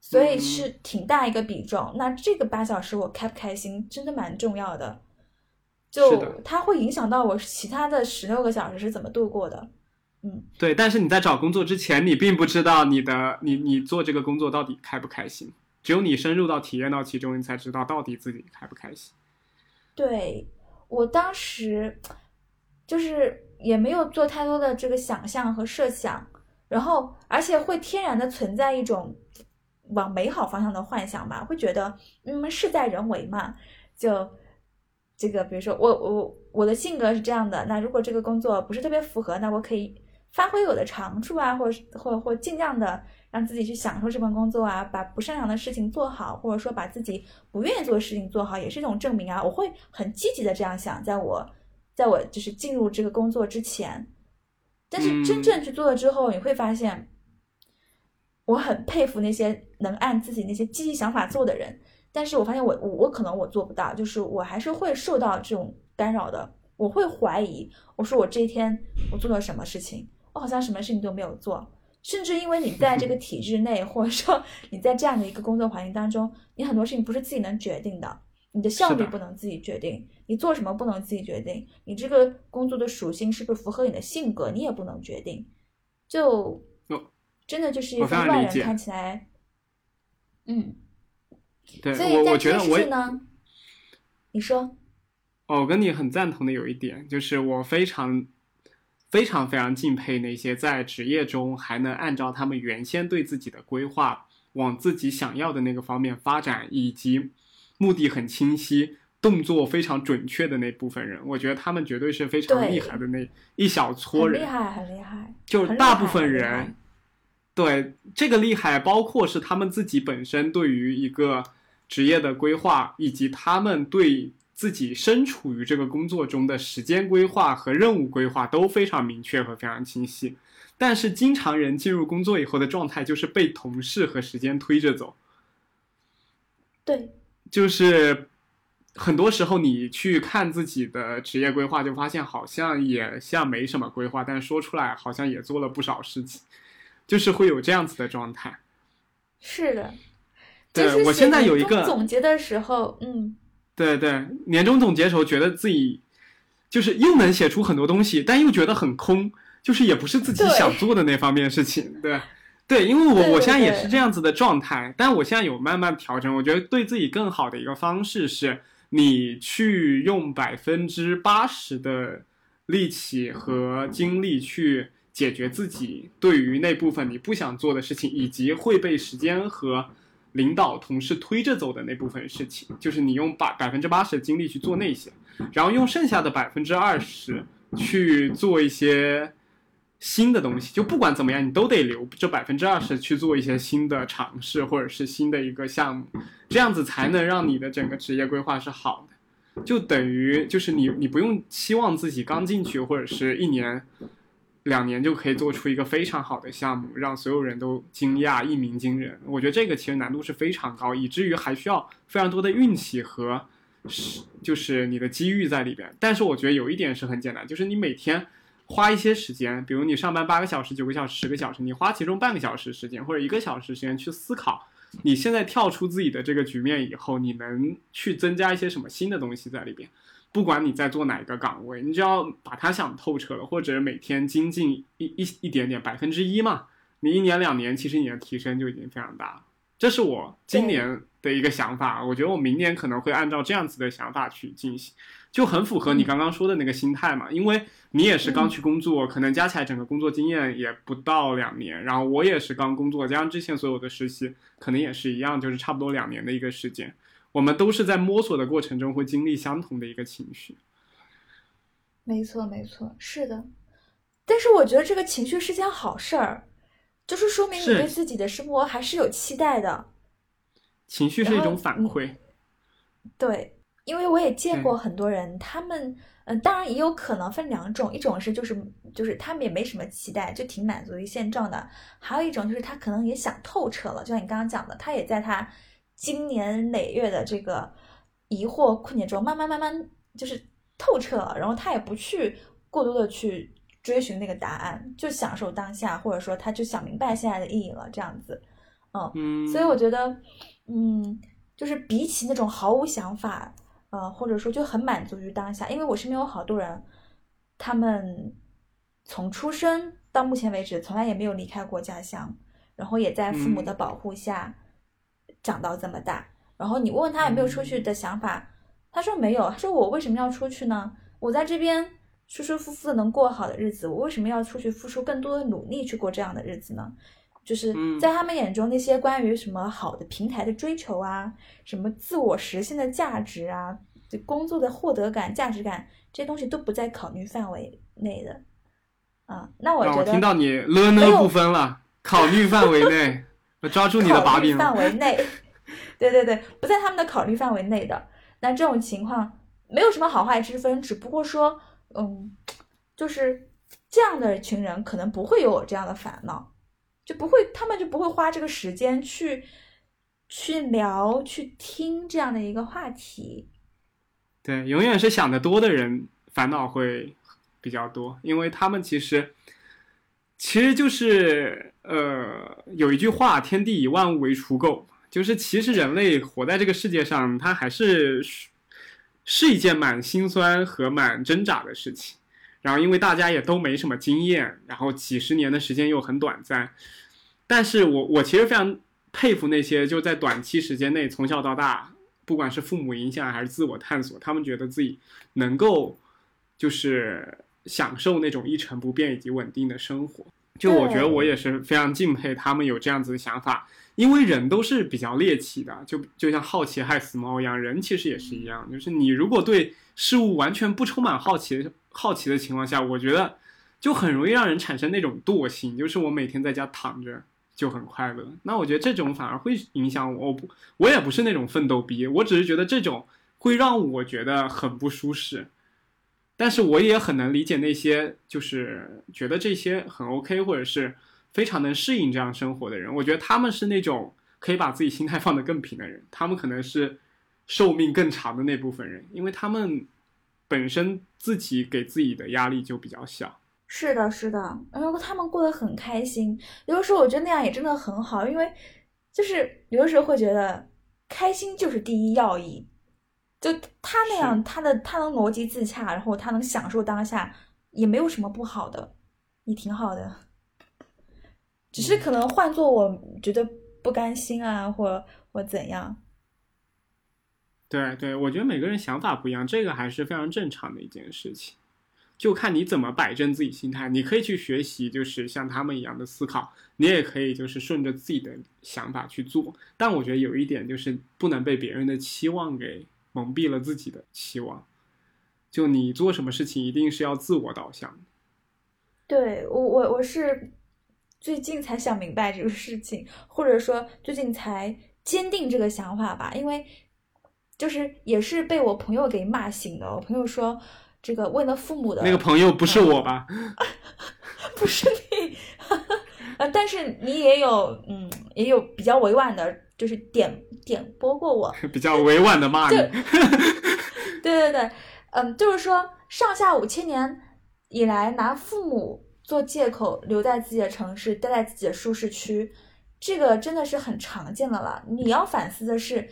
所以嗯。是挺大一个比重。那这个八小时我开不开心，真的蛮重要的，就它会影响到我其他的十六个小时是怎么度过的。嗯，对，但是你在找工作之前，你并不知道你的你你做这个工作到底开不开心，只有你深入到体验到其中，你才知道到底自己开不开心。对我当时就是也没有做太多的这个想象和设想，然后而且会天然的存在一种往美好方向的幻想吧，会觉得嗯事在人为嘛，就这个比如说我我我的性格是这样的，那如果这个工作不是特别符合，那我可以发挥我的长处啊，或或或尽量的让自己去享受这份工作啊，把不擅长的事情做好，或者说把自己不愿意做的事情做好，也是一种证明啊。我会很积极的这样想，在我在我就是进入这个工作之前，但是真嗯正去做了之后，你会发现，我很佩服那些能按自己那些积极想法做的人。但是我发现我我我可能我做不到，就是我还是会受到这种干扰的。我会怀疑，我说我这一天我做了什么事情，我好像什么事情都没有做。甚至因为你在这个体制内，或者说 你在这样的一个工作环境当中，你很多事情不是自己能决定的，你的效率不能自己决定，你做什么不能自己决定，你这个工作的属性是不是符合你的性格，你也不能决定，就哦真的就是一个外人看起来，嗯，对所以在这件事情呢，你说，哦，我跟你很赞同的有一点，就是我非常、非常、非常敬佩那些在职业中还能按照他们原先对自己的规划，往自己想要的那个方面发展，以及目的很清晰、动作非常准确的那部分人。我觉得他们绝对是非常厉害的那一小撮人。厉害，很厉害，就是大部分人，对这个厉害，包括是他们自己本身对于一个职业的规划，以及他们对自己身处于这个工作中的时间规划和任务规划都非常明确和非常清晰。但是，经常人进入工作以后的状态就是被同事和时间推着走，对，就是很多时候你去看自己的职业规划，就发现好像也像没什么规划，但说出来好像也做了不少事情，就是会有这样子的状态。是的。对就是我现在有一个总结的时候，嗯，对对，年终总结的时候觉得自己就是又能写出很多东西，但又觉得很空，就是也不是自己想做的那方面事情。对对，因为我我现在也是这样子的状态，但我现在有慢慢调整。我觉得对自己更好的一个方式是，你去用百分之八十的力气和精力去解决自己对于那部分你不想做的事情，以及会被时间和领导、同事推着走的那部分事情，就是你用百百分之八十的精力去做那些，然后用剩下的百分之二十去做一些新的东西。就不管怎么样，你都得留这百分之二十去做一些新的尝试，或者是新的一个项目，这样子才能让你的整个职业规划是好的。就等于就是你你不用期望自己刚进去或者是一年。两年就可以做出一个非常好的项目，让所有人都惊讶、一鸣惊人。我觉得这个其实难度是非常高，以至于还需要非常多的运气和是就是你的机遇在里边。但是我觉得有一点是很简单，就是你每天花一些时间，比如你上班八个小时、九个小时、十个小时，你花其中半个小时时间或者一个小时时间去思考，你现在跳出自己的这个局面以后，你能去增加一些什么新的东西在里边。不管你在做哪一个岗位，你只要把它想透彻了，或者每天精进一一一点点，百分之一嘛，你一年两年，其实你的提升就已经非常大了。这是我今年的一个想法，我觉得我明年可能会按照这样子的想法去进行，就很符合你刚刚说的那个心态嘛。因为你也是刚去工作，可能加起来整个工作经验也不到两年，然后我也是刚工作，加上之前所有的实习，可能也是一样，就是差不多两年的一个时间。我们都是在摸索的过程中会经历相同的一个情绪。没错，没错，是的。但是我觉得这个情绪是件好事儿，就是说明你对自己的生活还是有期待的。情绪是一种反馈，对，因为我也见过很多人，他们嗯、呃当然也有可能分两种，一种是就是就是他们也没什么期待，就挺满足于现状的；还有一种就是他可能也想透彻了，就像你刚刚讲的，他也在他经年累月的这个疑惑困境中，慢慢慢慢就是透彻了，然后他也不去过多的去追寻那个答案，就享受当下，或者说他就想明白现在的意义了，这样子，嗯。嗯，所以我觉得，嗯，就是比起那种毫无想法，呃，或者说就很满足于当下，因为我身边有好多人，他们从出生到目前为止，从来也没有离开过家乡，然后也在父母的嗯保护下长到这么大。然后你问问他有没有出嗯去的想法，他说没有，他说我为什么要出去呢？我在这边舒舒服服的能过好的日子，我为什么要出去付出更多的努力去过这样的日子呢？就是嗯在他们眼中，那些关于什么好的平台的追求啊，什么自我实现的价值啊，就工作的获得感、价值感，这些东西都不在考虑范围内的。啊，那我觉得让我听到你了呢不分了，考虑范围内，我抓住你的把柄。范围内，对对对，不在他们的考虑范围内的。那这种情况没有什么好坏之分，只不过说，嗯，就是这样的一群人可能不会有我这样的烦恼，就不会，他们就不会花这个时间去去聊、去听这样的一个话题。对，永远是想得多的人烦恼会比较多，因为他们其实其实就是呃有一句话“天地以万物为刍狗”，就是其实人类活在这个世界上，它还是是一件蛮心酸和蛮挣扎的事情。然后因为大家也都没什么经验，然后几十年的时间又很短暂，但是我我其实非常佩服那些就在短期时间内从小到大，不管是父母影响还是自我探索，他们觉得自己能够就是享受那种一成不变以及稳定的生活。就我觉得我也是非常敬佩他们有这样子的想法，因为人都是比较猎奇的，就就像好奇害死猫一样，人其实也是一样，就是你如果对事物完全不充满好奇好奇的情况下，我觉得就很容易让人产生那种惰性，就是我每天在家躺着就很快乐。那我觉得这种反而会影响我，我不我也不是那种奋斗逼，我只是觉得这种会让我觉得很不舒适。但是我也很能理解那些就是觉得这些很 OK，或者是非常能适应这样生活的人。我觉得他们是那种可以把自己心态放得更平的人，他们可能是寿命更长的那部分人，因为他们本身自己给自己的压力就比较小。是的，是的，然后他们过得很开心。有的时候我觉得那样也真的很好，因为就是有的时候会觉得开心就是第一要义。就他那样，他的他能逻辑自洽，然后他能享受当下，也没有什么不好的，也挺好的。只是可能换做我觉得不甘心啊，或或怎样。对对，我觉得每个人想法不一样，这个还是非常正常的一件事情。就看你怎么摆正自己心态，你可以去学习，就是像他们一样的思考，你也可以就是顺着自己的想法去做。但我觉得有一点就是不能被别人的期望给。蒙蔽了自己的期望，就你做什么事情一定是要自我导向。对我，我我是最近才想明白这个事情，或者说最近才坚定这个想法吧。因为就是也是被我朋友给骂醒的。我朋友说，这个为了父母的那个朋友不是我吧？不是你，呃，但是你也有，嗯，也有比较委婉的。就是点点拨过我，比较委婉的骂你。对对对，嗯，就是说上下五千年以来，拿父母做借口留在自己的城市，待在自己的舒适区，这个真的是很常见的了。你要反思的是，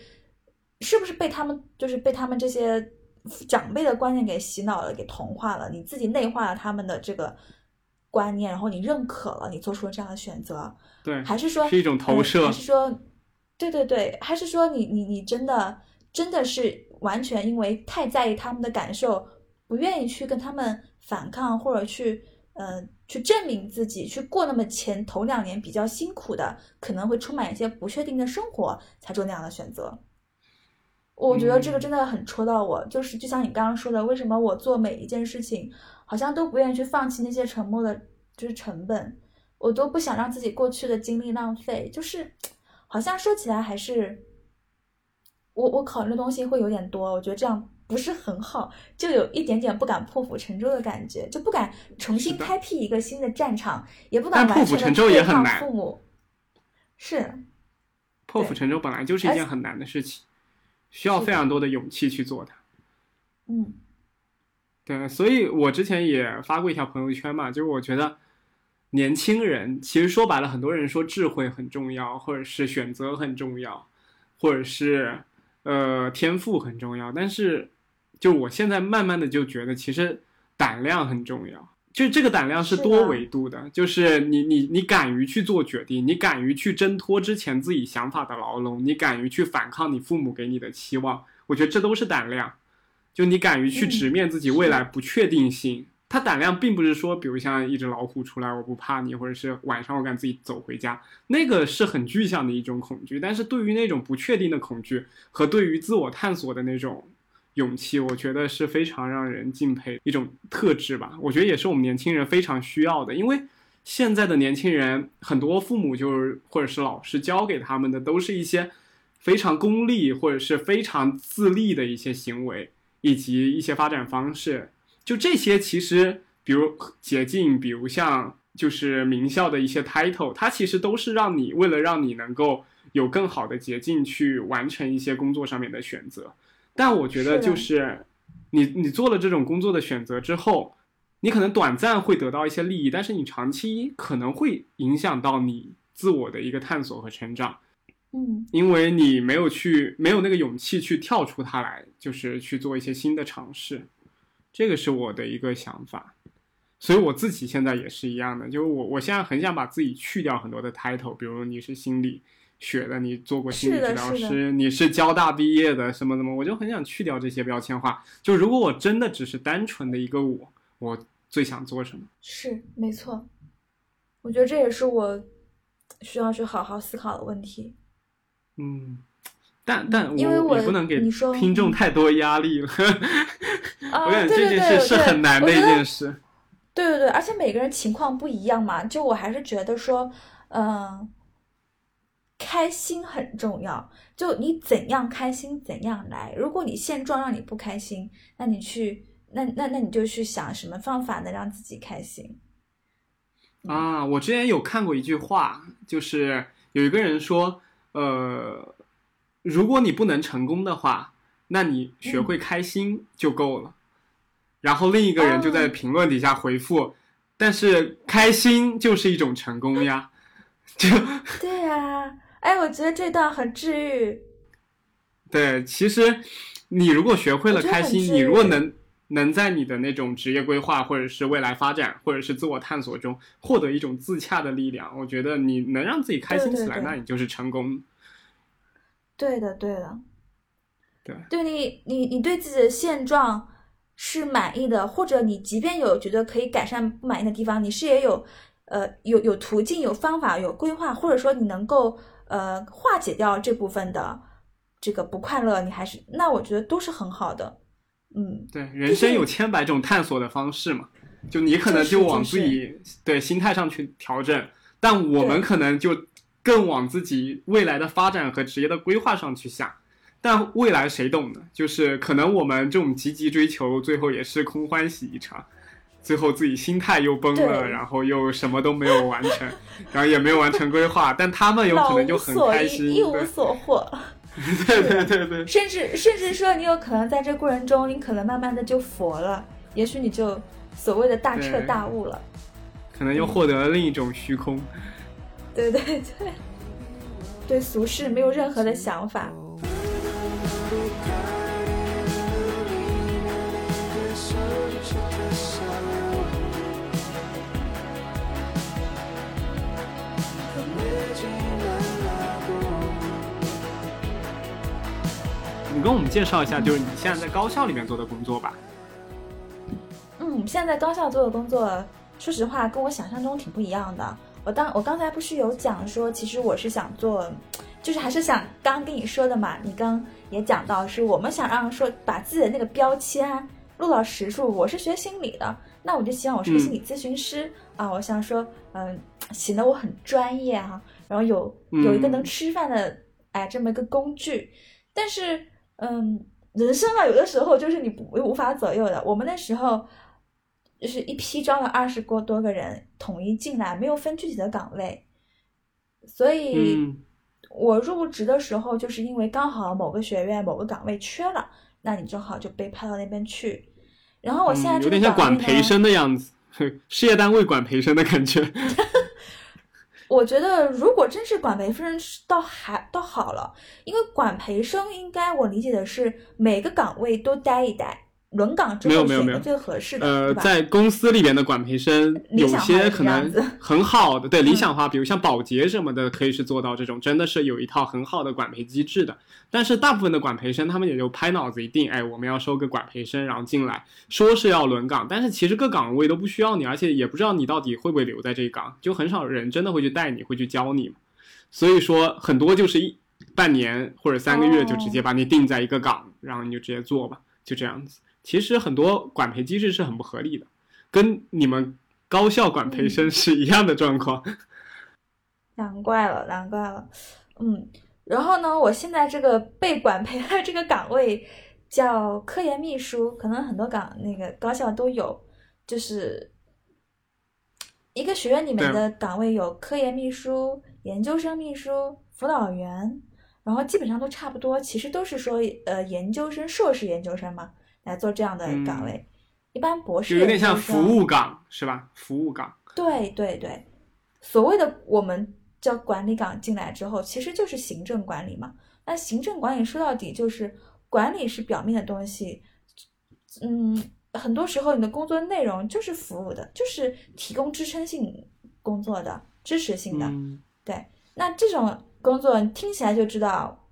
是不是被他们就是被他们这些长辈的观念给洗脑了，给同化了？你自己内化了他们的这个观念，然后你认可了，你做出了这样的选择，对，还是说是一种投射？还是说？对对对，还是说你你你真的真的是完全因为太在意他们的感受，不愿意去跟他们反抗，或者去呃去证明自己，去过那么前头两年比较辛苦的，可能会充满一些不确定的生活，才做那样的选择。我觉得这个真的很戳到我，就是就像你刚刚说的，为什么我做每一件事情，好像都不愿意去放弃那些沉默的，就是成本，我都不想让自己过去的经历浪费，就是。好像说起来还是，我我考虑的东西会有点多，我觉得这样不是很好，就有一点点不敢破釜沉舟的感觉，就不敢重新开辟一个新的战场，也不敢完全的背叛父母。是，破釜沉舟本来就是一件很难的事情，需要非常多的勇气去做它。嗯，对，所以我之前也发过一条朋友圈嘛，就是我觉得。年轻人其实说白了，很多人说智慧很重要，或者是选择很重要，或者是呃天赋很重要。但是，就我现在慢慢的就觉得，其实胆量很重要。就这个胆量是多维度的，就是你你你敢于去做决定，你敢于去挣脱之前自己想法的牢笼，你敢于去反抗你父母给你的期望。我觉得这都是胆量。就你敢于去直面自己未来不确定性。他胆量并不是说，比如像一只老虎出来，我不怕你，或者是晚上我敢自己走回家，那个是很具象的一种恐惧。但是对于那种不确定的恐惧和对于自我探索的那种勇气，我觉得是非常让人敬佩一种特质吧。我觉得也是我们年轻人非常需要的，因为现在的年轻人很多父母就是或者是老师教给他们的都是一些非常功利或者是非常自立的一些行为以及一些发展方式。就这些，其实比如捷径，比如像就是名校的一些 title，它其实都是让你为了让你能够有更好的捷径去完成一些工作上面的选择。但我觉得，就是你你做了这种工作的选择之后，你可能短暂会得到一些利益，但是你长期可能会影响到你自我的一个探索和成长。嗯因为你没有去，没有那个勇气去跳出它来，就是去做一些新的尝试，这个是我的一个想法。所以我自己现在也是一样的，就是我我现在很想把自己去掉很多的 title，比如你是心理学的，你做过心理治疗师，你是交大毕业的，什么什么，我就很想去掉这些标签化。就如果我真的只是单纯的一个我，我最想做什么？是没错，我觉得这也是我需要去好好思考的问题。嗯，但但因为我不能给你说听众嗯太多压力了。啊，我感觉这件事是很难的一件事。对对对，而且每个人情况不一样嘛，就我还是觉得说，嗯、开心很重要。就你怎样开心怎样来。如果你现状让你不开心，那你去，那那那你就去想什么方法能让自己开心。啊，我之前有看过一句话，就是有一个人说，呃，如果你不能成功的话，那你学会开心就够了。然后另一个人就在哦评论底下回复，但是开心就是一种成功呀，就 对呀、哎，我觉得这段很治愈。对，其实你如果学会了开心，你如果能能在你的那种职业规划，或者是未来发展，或者是自我探索中获得一种自洽的力量，我觉得你能让自己开心起来，对对对。那你就是成功。对的，对的，对。对你，你你对自己的现状是满意的，或者你即便有觉得可以改善不满意的地方，你是也有呃有有途径、有方法、有规划，或者说你能够呃化解掉这部分的这个不快乐，你还是那我觉得都是很好的，嗯，对，人生有千百种探索的方式嘛，就你可能就往就是自己对心态上去调整，但我们可能就更往自己未来的发展和职业的规划上去想。但未来谁懂呢？就是可能我们这种积极追求，最后也是空欢喜一场，最后自己心态又崩了，然后又什么都没有完成，然后也没有完成规划，但他们有可能就很，开心，一无所获。对对对对，甚至甚至说，你有可能在这过程中，你可能慢慢的就佛了，也许你就所谓的大彻大悟了。可能又获得了另一种虚空。对对对，对俗世没有任何的想法。你跟我们介绍一下，就是你现在在高校里面做的工作吧。嗯，现在高校做的工作，说实话跟我想象中挺不一样的。我当我刚才不是有讲说，其实我是想做，就是还是想刚跟你说的嘛，你刚也讲到，是我们想让说把自己的那个标签落到实处。我是学心理的，那我就希望我是个心理咨询师、啊，我想说，嗯，显得我很专业啊，然后有有一个能嗯吃饭的，哎，这么一个工具。但是，嗯，人生啊，有的时候就是你不无法左右的。我们那时候就是一批招了二十多多个人，统一进来，没有分具体的岗位，所以嗯我入职的时候，就是因为刚好某个学院某个岗位缺了，那你正好就被派到那边去。然后我现在嗯、这个有点像管培生的样子，事业单位管培生的感觉。我觉得如果真是管培生，倒还倒好了，因为管培生应该我理解的是每个岗位都待一待，轮岗之没有没有没有后选个最合适的，呃，在公司里边的管培生，有些可能很好的，对理嗯想化，比如像保洁什么的，可以是做到这种，真的是有一套很好的管培机制的。但是大部分的管培生，他们也就拍脑子一定，哎，我们要收个管培生，然后进来，说是要轮岗，但是其实各岗位都不需要你，而且也不知道你到底会不会留在这一岗，就很少人真的会去带你，会去教你。所以说，很多就是一半年或者三个月就直接把你定在一个岗，然后你就直接做吧，就这样子。其实很多管培机制是很不合理的，跟你们高校管培生是一样的状况。难怪了，难怪了，嗯。然后呢，我现在这个被管培的这个岗位叫科研秘书，可能很多岗那个高校都有，就是一个学院里面的岗位有科研秘书、研究生秘书、辅导员，然后基本上都差不多，其实都是说呃研究生、硕士研究生嘛来做这样的岗位，一般博士有点像服务岗是吧？服务岗。对对对，所谓的我们叫管理岗进来之后，其实就是行政管理嘛。那行政管理说到底就是管理是表面的东西，嗯，很多时候你的工作内容就是服务的，就是提供支撑性工作的、支持性的。对，那这种工作听起来就知道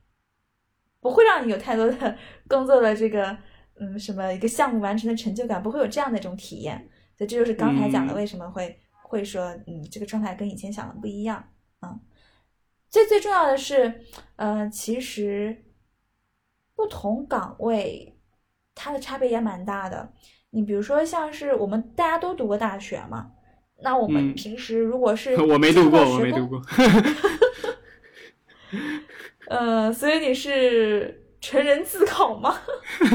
不会让你有太多的工作的这个嗯什么一个项目完成的成就感，不会有这样的一种体验。所以这就是刚才讲的为什么会会说嗯这个状态跟以前想的不一样啊。最最重要的是，呃，其实不同岗位它的差别也蛮大的。你比如说，像是我们大家都读过大学嘛，那我们平时如果是 我没读过，我没读过，呃，所以你是成人自考吗？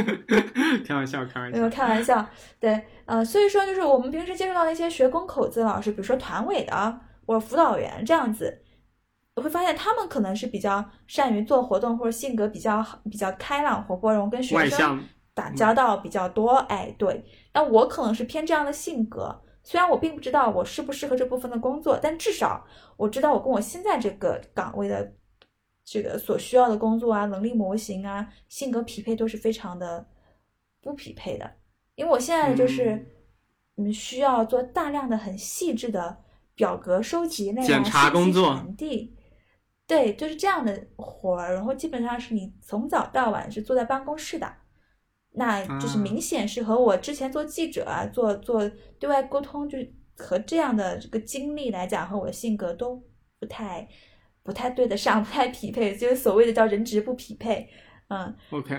开玩笑，开玩笑，没有开玩笑。对，呃，所以说就是我们平时接触到那些学工口子的老师，比如说团委的或者辅导员这样子。我会发现他们可能是比较善于做活动，或者性格比较好、比较开朗、活泼，然后跟学生打交道比较多。哎，对，那我可能是偏这样的性格。虽然我并不知道我适不适合这部分的工作，但至少我知道我跟我现在这个岗位的这个所需要的工作啊、能力模型啊、性格匹配都是非常的不匹配的。因为我现在就是嗯，需要做大量的很细致的表格收集、检查工作、传递。对，就是这样的活儿，然后基本上是你从早到晚是坐在办公室的，那就是明显是和我之前做记者啊，做做对外沟通，就是和这样的这个经历来讲，和我的性格都不太不太对得上，不太匹配，就是所谓的叫人职不匹配。嗯，OK，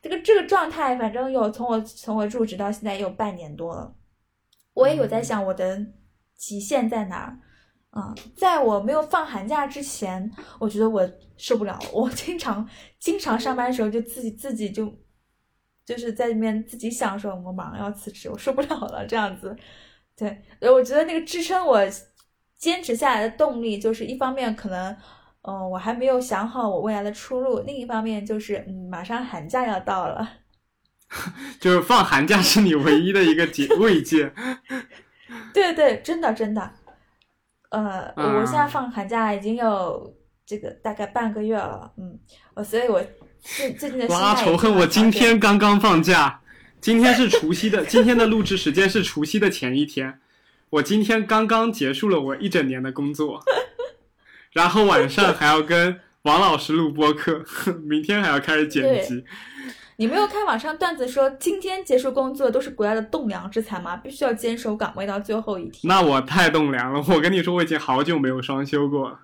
这个这个状态，反正有从我从我入职到现在也有半年多了，我也有在想我的极限在哪儿。嗯，在我没有放寒假之前，我觉得我受不了。我经常经常上班的时候就自己自己就就是在里面自己想说，我马上要辞职，我受不了了这样子。对，我觉得那个支撑我坚持下来的动力，就是一方面可能，嗯，我还没有想好我未来的出路；另一方面就是，嗯，马上寒假要到了，就是放寒假是你唯一的一个解 慰藉。对对，真的真的。呃，我现在放寒假已经有这个大概半个月了，嗯，我所以，我最最近的拉仇恨，我今天刚刚放假，今天是除夕的，今天的录制时间是除夕的前一天，我今天刚刚结束了我一整年的工作，然后晚上还要跟王老师录播课，明天还要开始剪辑。你没有看网上段子说今天结束工作都是国家的栋梁之才吗？必须要坚守岗位到最后一天。那我太栋梁了！我跟你说，我已经好久没有双休过，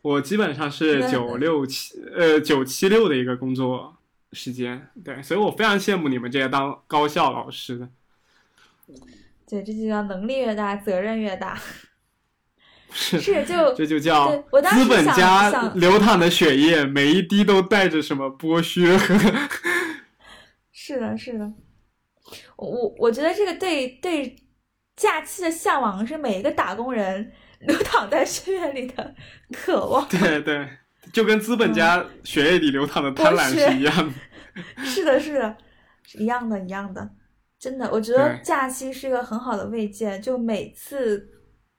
我基本上是九六七呃九七六的一个工作时间。对，所以我非常羡慕你们这些当高校老师的。对，这就叫能力越大，责任越大。是是，就这就叫资本家流淌的血液，每一滴都带着什么剥削和。是的，是的，我我觉得这个对对假期的向往是每一个打工人 流淌在血液里的渴望。对对，就跟资本家血液里流淌的贪婪是一样的。是的，是的，一样的，一样的。真的，我觉得假期是一个很好的慰藉。就每次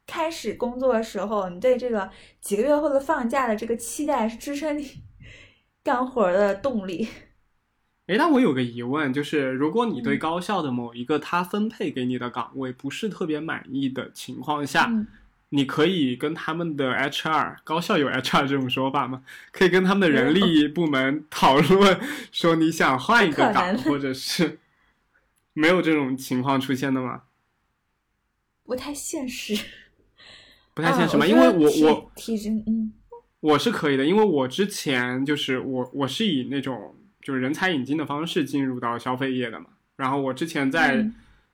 开始工作的时候，你对这个几个月后的放假的这个期待，是支撑你 干活的动力。哎，那我有个疑问，就是如果你对高校的某一个他分配给你的岗位不是特别满意的情况下，你可以跟他们的 HR，高校有 HR 这种说法吗？可以跟他们的人力部门讨论，说你想换一个岗，或者是没有这种情况出现的吗？不太现实，不太现实吗？因为我我体质嗯，我是可以的，因为我之前就是我我是以那种。就是人才引进的方式进入到消费业的嘛，然后我之前在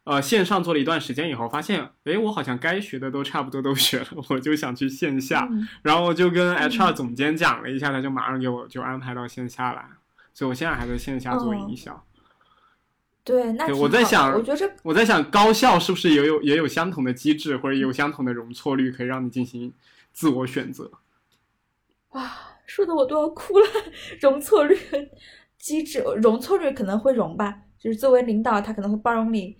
呃线上做了一段时间以后，发现哎，我好像该学的都差不多都学了，我就想去线下，然后就跟 HR 总监讲了一下，他就马上给我就安排到线下来，所以我现在还在线下做营销。对，那我在想，我觉得我在想高校是不是也有也有相同的机制，或者有相同的容错率，可以让你进行自我选择。哇，说的我都要哭了，容错率。机制容错率可能会容吧，就是作为领导，他可能会包容你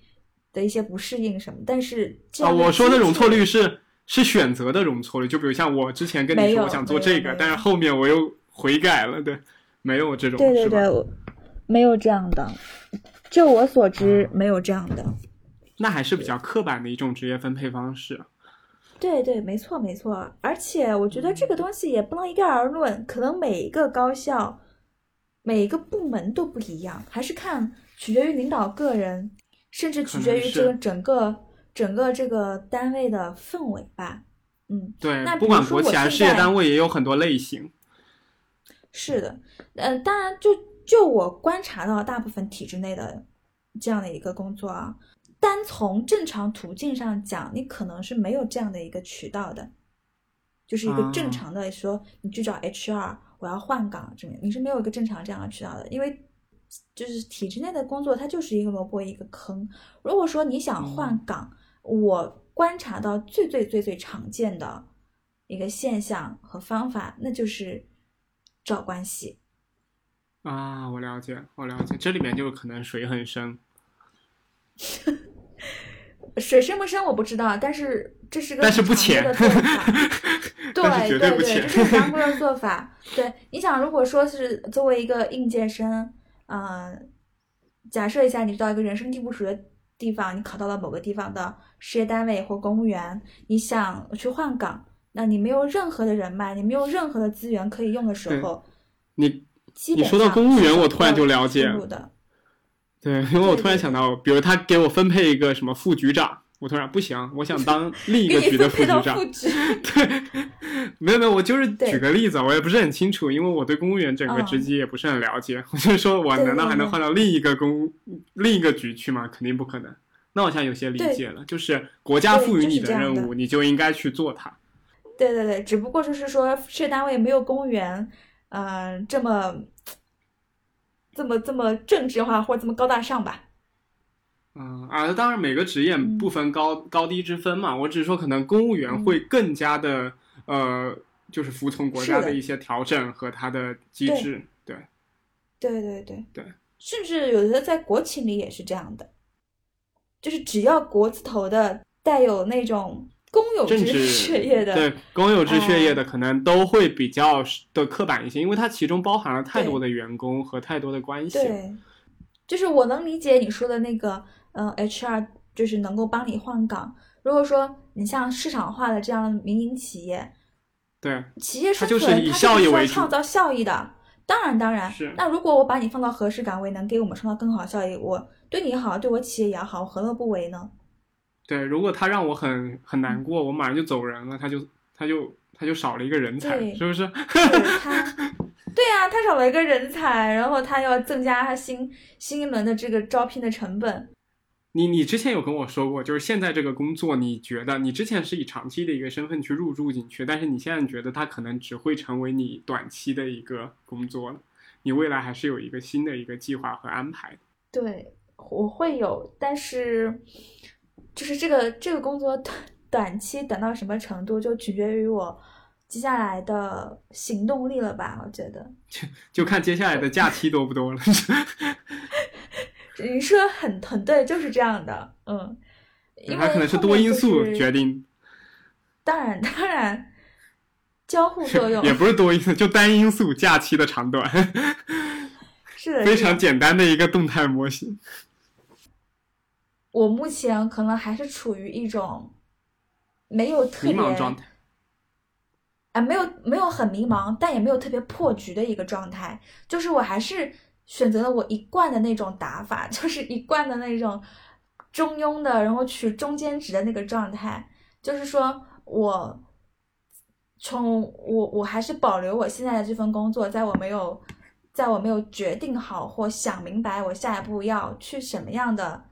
的一些不适应什么。但是，啊，我说的容错率是是选择的容错率，就比如像我之前跟你说我想做这个，但是后面我又悔改了，对，没有这种，对对对，我没有这样的，就我所知没有这样的。那还是比较刻板的一种职业分配方式。对对，没错没错，而且我觉得这个东西也不能一概而论，可能每一个高校、每一个部门都不一样，还是看取决于领导个人，甚至取决于这个整个整个这个单位的氛围吧。嗯，对那，不管国企还是事业单位，也有很多类型。是的，嗯、当然就就我观察到大部分体制内的这样的一个工作啊，单从正常途径上讲，你可能是没有这样的一个渠道的，就是一个正啊常的说你去找 HR，我要换岗这样，你是没有一个正常这样的渠道的，因为就是体制内的工作它就是一个萝卜一个坑。如果说你想换岗，我观察到最最最最常见的一个现象和方法，那就是找关系。啊，我了解，我了解，这里面就可能水很深。水深不深我不知道，但是这是个但是不很常规的浅做法。对对对，浅这是很常规的 做法。对，你想，如果说是作为一个应届生，呃，假设一下，你到一个人生地不熟的地方，你考到了某个地方的事业单位或公务员，你想去换岗，那你没有任何的人脉，你没有任何的资源可以用的时对候，你基本你说到公务员我突然就了解找不到出路的。对，因为我突然想到，比如他给我分配一个什么副局长，我突然不行，我想当 另一个局的副局长。对，没有没有，我就是举个例子，我也不是很清楚，因为我对公务员整个嗯职级也不是很了解。我就说我难道还能换到另一个公另一个局去吗？肯定不可能。那我现在有些理解了，就是国家赋予你的任务，你就应该去做它。对对对，只不过就是说，事业单位没有公务员，呃，这么这么这么政治化或者这么高大上吧。嗯啊，当然每个职业嗯。不分高、高低之分嘛，我只是说可能公务员会更加的、呃，就是服从国家的的一些调整和它的机对制。对，对对对。对，甚至有的在国企里也是这样的，就是只要国字头的，带有那种公有制血液的，对公有制血液哎的可能都会比较的刻板一些，因为它其中包含了太多的员工和太多的关系。对，就是我能理解你说的那个，嗯、h r 就是能够帮你换岗。如果说你像市场化的这样的民营企业，对企业生它就是以存它是需要效益为主创造效益的。当然，当然是。那如果我把你放到合适岗位，能给我们创造更好的效益，我对你好，对我企业也好，我何乐不为呢？对，如果他让我很很难过，我马上就走人了，他就他就他就少了一个人才，是不是？对他，对啊，他少了一个人才，然后他要增加他新新一轮的这个招聘的成本。你你之前有跟我说过，就是现在这个工作，你觉得你之前是以长期的一个身份去入驻进去，但是你现在觉得它可能只会成为你短期的一个工作了，你未来还是有一个新的一个计划和安排。对，我会有，但是就是这个这个工作短短期短到什么程度，就取决于我接下来的行动力了吧？我觉得就看接下来的假期多不多了。你说得很很对，就是这样的，嗯，因为可能是多因素决定，当然当然，交互作用 也不是多因素，就单因素假期的长短，是的，非常简单的一个动态模型。我目前可能还是处于一种没有特迷别茫状态。啊，没有没有很迷茫，但也没有特别破局的一个状态。就是我还是选择了我一贯的那种打法，就是一贯的那种中庸的，然后取中间值的那个状态。就是说我从我我还是保留我现在的这份工作，在我没有在我没有决定好或想明白我下一步要去什么样的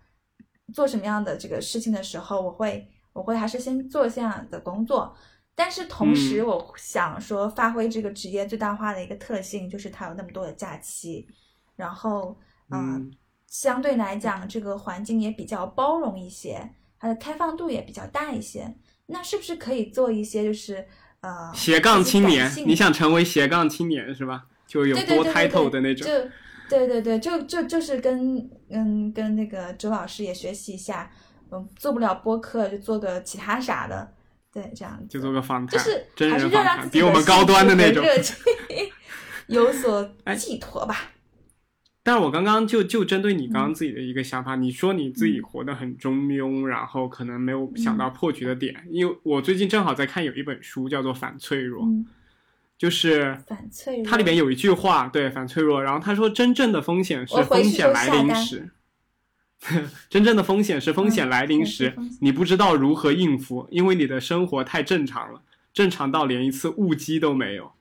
做什么样的这个事情的时候，我会我会还是先做这样的工作。但是同时，嗯我想说，发挥这个职业最大化的一个特性，就是它有那么多的假期，然后，呃、嗯，相对来讲，这个环境也比较包容一些，它的开放度也比较大一些。那是不是可以做一些就是呃斜杠青年，你想成为斜杠青年是吧？就有多 title 的那种。就对对对，就就就是跟嗯跟那个周老师也学习一下，嗯，做不了播客就做个其他啥的，对，这样就做个访谈，就是真还是比我们高端的那种。热情有所哎寄托吧。但是我刚刚就就针对你刚嗯刚自己的一个想法，你说你自己活得很中庸，然后可能没有想嗯到破局的点。因为我最近正好在看有一本书叫做《反脆弱》，嗯，就是反脆弱。它里面有一句话，对反脆弱，然后他说真正的风险是风险来临时，真正的风险是风险嗯来临时你不知道如何应付，因为你的生活太正常了，正常到连一次误机都没有。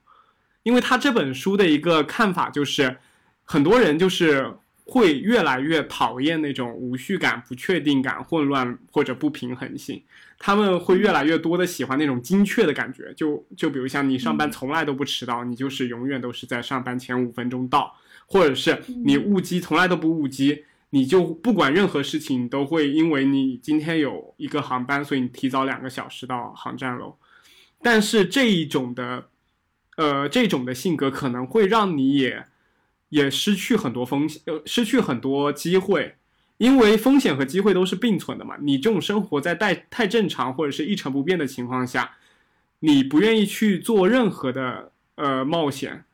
因为他这本书的一个看法就是，很多人就是会越来越讨厌那种无序感、不确定感、混乱或者不平衡性，他们会越来越多的喜欢那种精确的感觉。就就比如像你上班从来都不迟到，你就是永远都是在上班前五分钟到，或者是你误机从来都不误机。你就不管任何事情，你都会因为你今天有一个航班，所以你提早两个小时到航站楼。但是这一种的，呃，这种的性格可能会让你也也失去很多风险，呃，失去很多机会，因为风险和机会都是并存的嘛。你这种生活在太太正常或者是一成不变的情况下，你不愿意去做任何的呃冒险，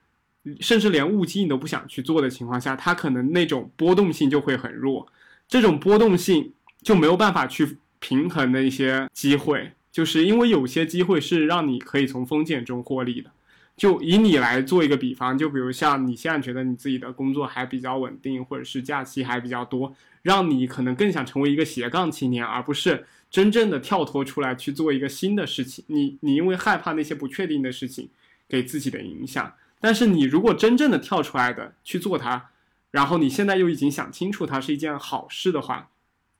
甚至连误击你都不想去做的情况下，它可能那种波动性就会很弱，这种波动性就没有办法去平衡的一些机会，就是因为有些机会是让你可以从风险中获利的。就以你来做一个比方，就比如像你现在觉得你自己的工作还比较稳定，或者是假期还比较多，让你可能更想成为一个斜杠青年，而不是真正的跳脱出来去做一个新的事情。你你因为害怕那些不确定的事情给自己的影响，但是你如果真正的跳出来的去做它，然后你现在又已经想清楚它是一件好事的话，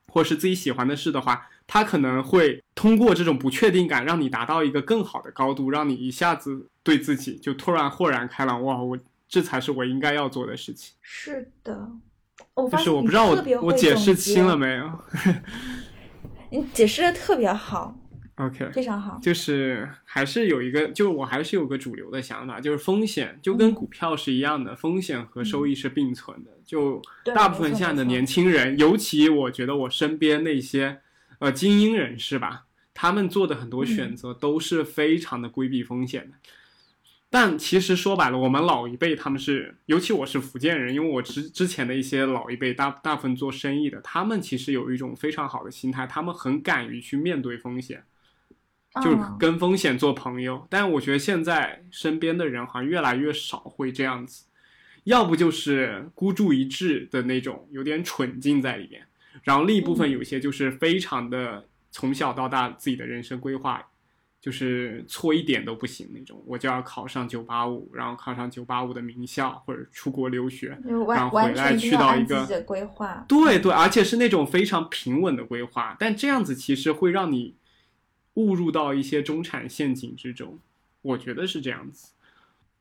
或是自己喜欢的事的话，它可能会通过这种不确定感，让你达到一个更好的高度，让你一下子对自己就突然豁然开朗，哇，我这才是我应该要做的事情。是的，我发就是现我不知道我我解释清了，没有 你解释的特别好，？OK，非常好。就是还是有一个，就是我还是有个主流的想法，就是风险就跟股票是一样的，风险和收益是并存的。就大部分现在的年轻人，尤其我觉得我身边那些呃精英人士吧，他们做的很多嗯选择都是非常的规避风险的。但其实说白了，我们老一辈他们是，尤其我是福建人，因为我之之前的一些老一辈大大部分做生意的，他们其实有一种非常好的心态，他们很敢于去面对风险。就跟风险做朋友。但我觉得现在身边的人好像越来越少会这样子，要不就是孤注一掷的那种，有点蠢劲在里面；然后另一部分嗯有些就是非常的从小到大自己的人生规划。就是错一点都不行那种，我就要考上九八五，然后考上九八五的名校或者出国留学，然后回来去到一个的规划。对对，而且是那种非常平稳的规划，但这样子其实会让你误入到一些中产陷阱之中，我觉得是这样子。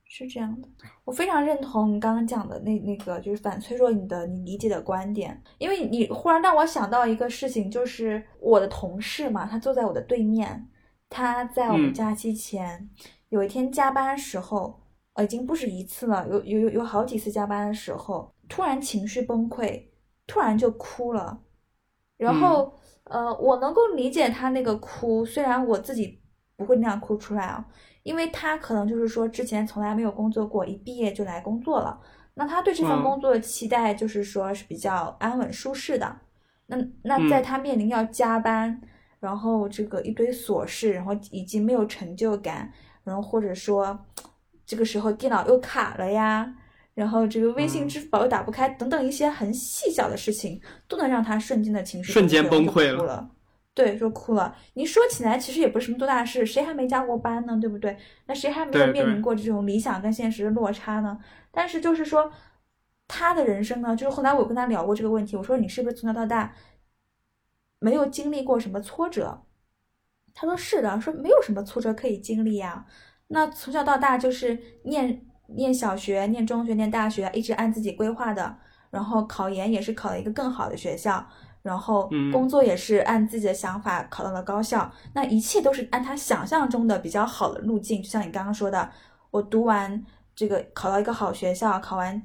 是这样的，我非常认同你刚刚讲的那那个就是反脆弱你的你理解的观点，因为你忽然让我想到一个事情，就是我的同事嘛，他坐在我的对面，他在我们嗯。假期前、有一天加班时候，呃，已经不止一次了，有有有有好几次加班的时候，突然情绪崩溃，突然就哭了，然后、呃，我能够理解他那个哭，虽然我自己不会那样哭出来啊。因为他可能就是说之前从来没有工作过，一毕业就来工作了。那他对这份嗯工作的期待就是说是比较安稳舒适的。那那嗯在他面临要加班，然后这个一堆琐事，然后以及没有成就感，然后或者说这个时候电脑又卡了呀，然后这个微信、嗯支付宝又打不开，等等一些很细小的事情，都能让他瞬间的情绪瞬间崩崩溃了。对，说哭了。你说起来，其实也不是什么多大事，谁还没加过班呢？对不对？那谁还没有面临过这种理想跟现实的落差呢？但是就是说，他的人生呢，就是后来我有跟他聊过这个问题，我说你是不是从小到大没有经历过什么挫折？他说是的，说没有什么挫折可以经历呀。那从小到大就是念念小学、念中学、念大学，一直按自己规划的，然后考研也是考了一个更好的学校，然后嗯。工作也是按自己的想法考到了高校，那一切都是按他想象中的比较好的路径。就像你刚刚说的，我读完这个考到一个好学校，考完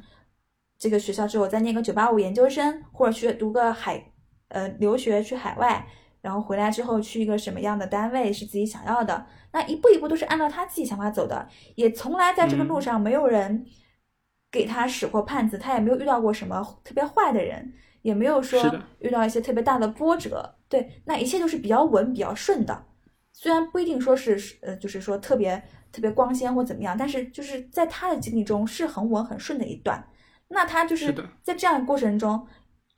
这个学校之后，我再念个九八五研究生，或者去读个海呃留学去海外，然后回来之后去一个什么样的单位是自己想要的，那一步一步都是按照他自己想法走的，也从来在这个路上没有人给他使过绊子，他也没有遇到过什么特别坏的人，也没有说遇到一些特别大的波折，对，那一切都是比较稳、比较顺的。虽然不一定说是呃，就是说特别特别光鲜或怎么样，但是就是在他的经历中是很稳、很顺的一段。那他就是在这样的过程中，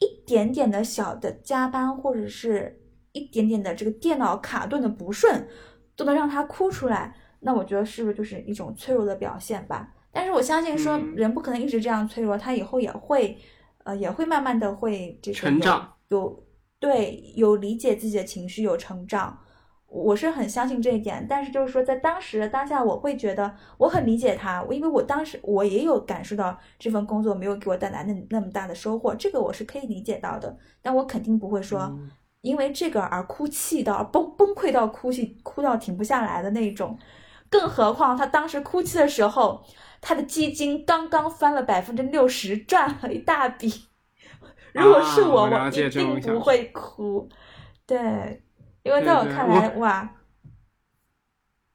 一点点的小的加班或者是。一点点的这个电脑卡顿的不顺，都能让他哭出来，那我觉得是不是就是一种脆弱的表现吧？但是我相信说人不可能一直这样脆弱，他以后也会，呃，也会慢慢的会这个成长，有对有理解自己的情绪，有成长，我是很相信这一点。但是就是说在当时当下，我会觉得我很理解他，因为我当时我也有感受到这份工作没有给我带来那那么大的收获，这个我是可以理解到的。但我肯定不会说。因为这个而哭泣到崩崩溃到哭泣哭到停不下来的那种，更何况他当时哭泣的时候，他的基金刚刚翻了百分之六十，赚了一大笔。如果是我，我一定不会哭。对，因为在我看来，哇！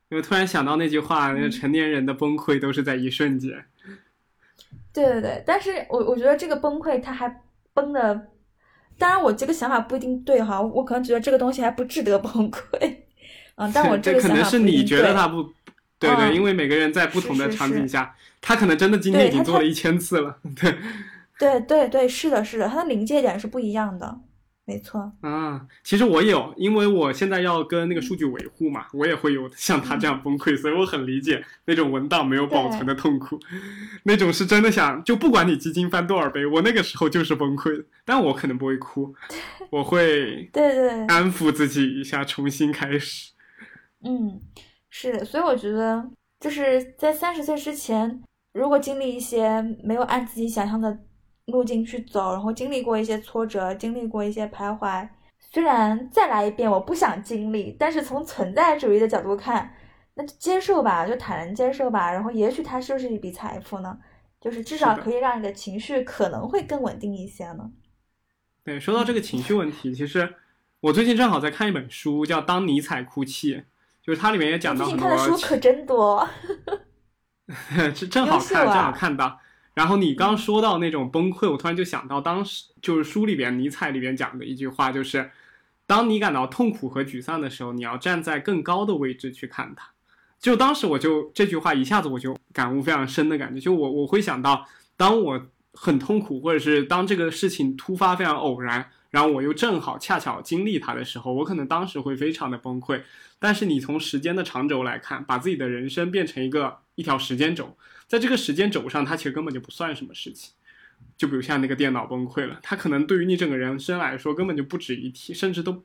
因为突然想到那句话，那个成年人的崩溃都是在一瞬间。对对对，但是我我觉得这个崩溃他还崩的。当然，我这个想法不一定对哈，我可能觉得这个东西还不值得崩溃，嗯，但我 这个可能是你觉得他不对对，因为每个人在不同的场景下，他可能真的今天已经做了一千次了，对，对对对，是的，是的，他的临界点是不一样的。没错。啊，其实我有，因为我现在要跟那个数据维护嘛，我也会有像他这样崩溃，所以我很理解那种文档没有保存的痛苦，那种是真的想就不管你基金翻多少倍，我那个时候就是崩溃，但我可能不会哭，我会对对。安抚自己一下，重新开始。嗯，是的，所以我觉得就是在三十岁之前，如果经历一些没有按自己想象的。路径去走，然后经历过一些挫折，经历过一些徘徊。虽然再来一遍我不想经历，但是从存在主义的角度看，那就接受吧，就坦然接受吧。然后也许它就是一笔财富呢，就是至少可以让你的情绪可能会更稳定一些呢。对，说到这个情绪问题，其实我最近正好在看一本书，叫《当尼采哭泣》，就是它里面也讲到很多。最近看的书可真多。是正好看，正好看到。然后你刚说到那种崩溃，我突然就想到当时就是书里边尼采里边讲的一句话，就是当你感到痛苦和沮丧的时候，你要站在更高的位置去看它。就当时我就这句话一下子我就感悟非常深的感觉，就我我会想到，当我很痛苦，或者是当这个事情突发非常偶然，然后我又正好恰巧经历它的时候，我可能当时会非常的崩溃。但是你从时间的长轴来看，把自己的人生变成一个一条时间轴。在这个时间轴上，它其实根本就不算什么事情。就比如像那个电脑崩溃了，它可能对于你整个人生来说根本就不值一提，甚至都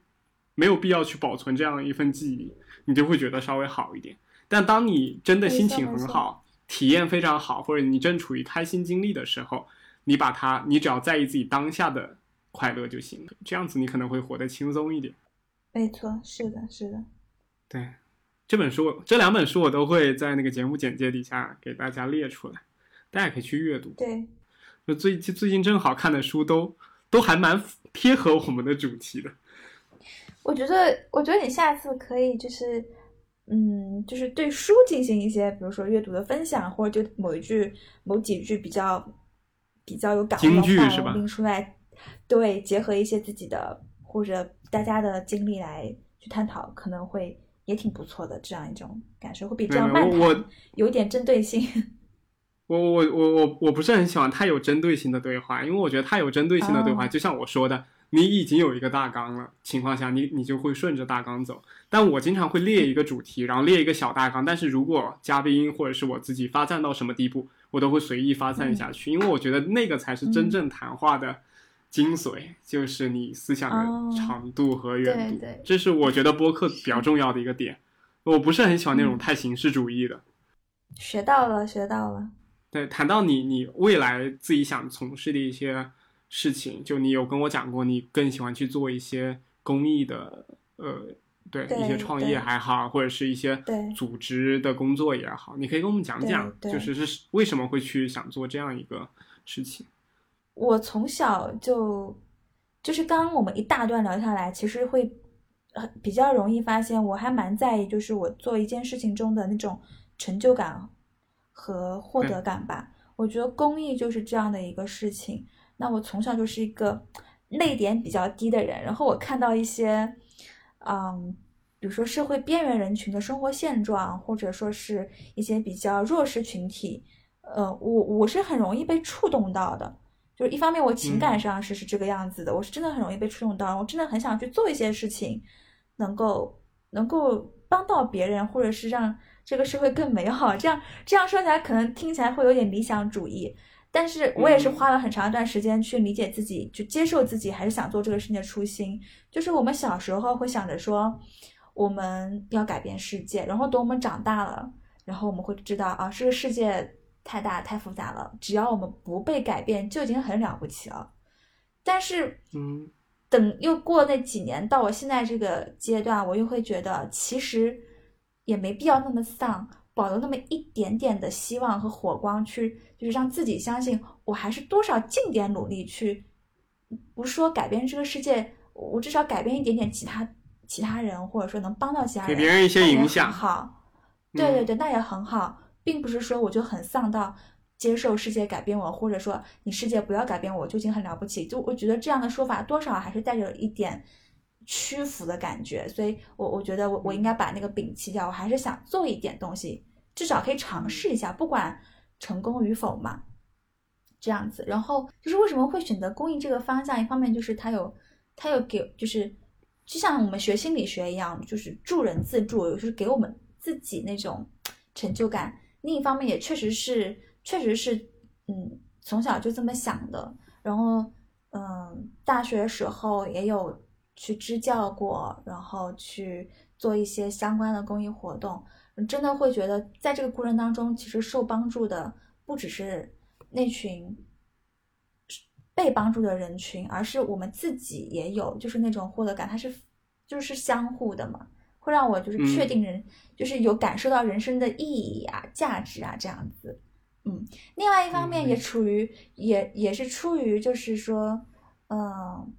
没有必要去保存这样一份记忆，你就会觉得稍微好一点。但当你真的心情很好，体验非常好，或者你正处于开心经历的时候，你把它，你只要在意自己当下的快乐就行了。这样子你可能会活得轻松一点。没错，是的，是的，对。这本书，这两本书我都会在那个节目简介底下给大家列出来，大家可以去阅读。对，就最近最近正好看的书都都还蛮贴合我们的主题的。我觉得，我觉得你下次可以就是，嗯，就是对书进行一些，比如说阅读的分享，或者就某一句、某几句比较比较有感悟的话拎出来，对，结合一些自己的或者大家的经历来去探讨，可能会。也挺不错的，这样一种感受会比这样慢谈有点针对性。我我我我我不是很喜欢太有针对性的对话，因为我觉得太有针对性的对话，就像我说的，你已经有一个大纲了情况下，你你就会顺着大纲走。但我经常会列一个主题，然后列一个小大纲，但是如果嘉宾或者是我自己发散到什么地步，我都会随意发散下去，因为我觉得那个才是真正谈话的。精髓就是你思想的长度和远度，这是我觉得播客比较重要的一个点。我不是很喜欢那种太形式主义的。学到了，学到了。对，谈到你，你未来自己想从事的一些事情，就你有跟我讲过，你更喜欢去做一些公益的，呃，对，一些创业还好，或者是一些组织的工作也好，你可以跟我们讲讲，就是是为什么会去想做这样一个事情。我从小就，就是刚刚我们一大段聊下来，其实会比较容易发现，我还蛮在意，就是我做一件事情中的那种成就感和获得感吧。我觉得公益就是这样的一个事情。那我从小就是一个泪点比较低的人，然后我看到一些，嗯，比如说社会边缘人群的生活现状，或者说是一些比较弱势群体，呃，我我是很容易被触动到的。就是一方面，我情感上是是这个样子的，我是真的很容易被触动到，我真的很想去做一些事情，能够能够帮到别人，或者是让这个社会更美好。这样这样说起来，可能听起来会有点理想主义，但是我也是花了很长一段时间去理解自己，去接受自己，还是想做这个事情的初心。就是我们小时候会想着说，我们要改变世界，然后等我们长大了，然后我们会知道啊，这个世界。太大太复杂了，只要我们不被改变，就已经很了不起了。但是，嗯，等又过那几年，到我现在这个阶段，我又会觉得，其实也没必要那么丧，保留那么一点点的希望和火光，去就是让自己相信，我还是多少尽点努力去，不说改变这个世界，我至少改变一点点其他其他人，或者说能帮到其他人，给别人一些影响。好，对对对，那也很好。并不是说我就很丧到接受世界改变我，或者说你世界不要改变我就已经很了不起。就我觉得这样的说法多少还是带着一点屈服的感觉，所以我我觉得我我应该把那个摒弃掉。我还是想做一点东西，至少可以尝试一下，不管成功与否嘛。这样子，然后就是为什么会选择公益这个方向？一方面就是它有它有给，就是就像我们学心理学一样，就是助人自助，就是给我们自己那种成就感。另一方面也确实是，确实是，嗯，从小就这么想的。然后，嗯，大学时候也有去支教过，然后去做一些相关的公益活动。真的会觉得，在这个过程当中，其实受帮助的不只是那群被帮助的人群，而是我们自己也有，就是那种获得感，它是就是相互的嘛。会让我就是确定人，就是有感受到人生的意义啊、价值啊这样子，嗯。另外一方面也处于也也是出于就是说，嗯，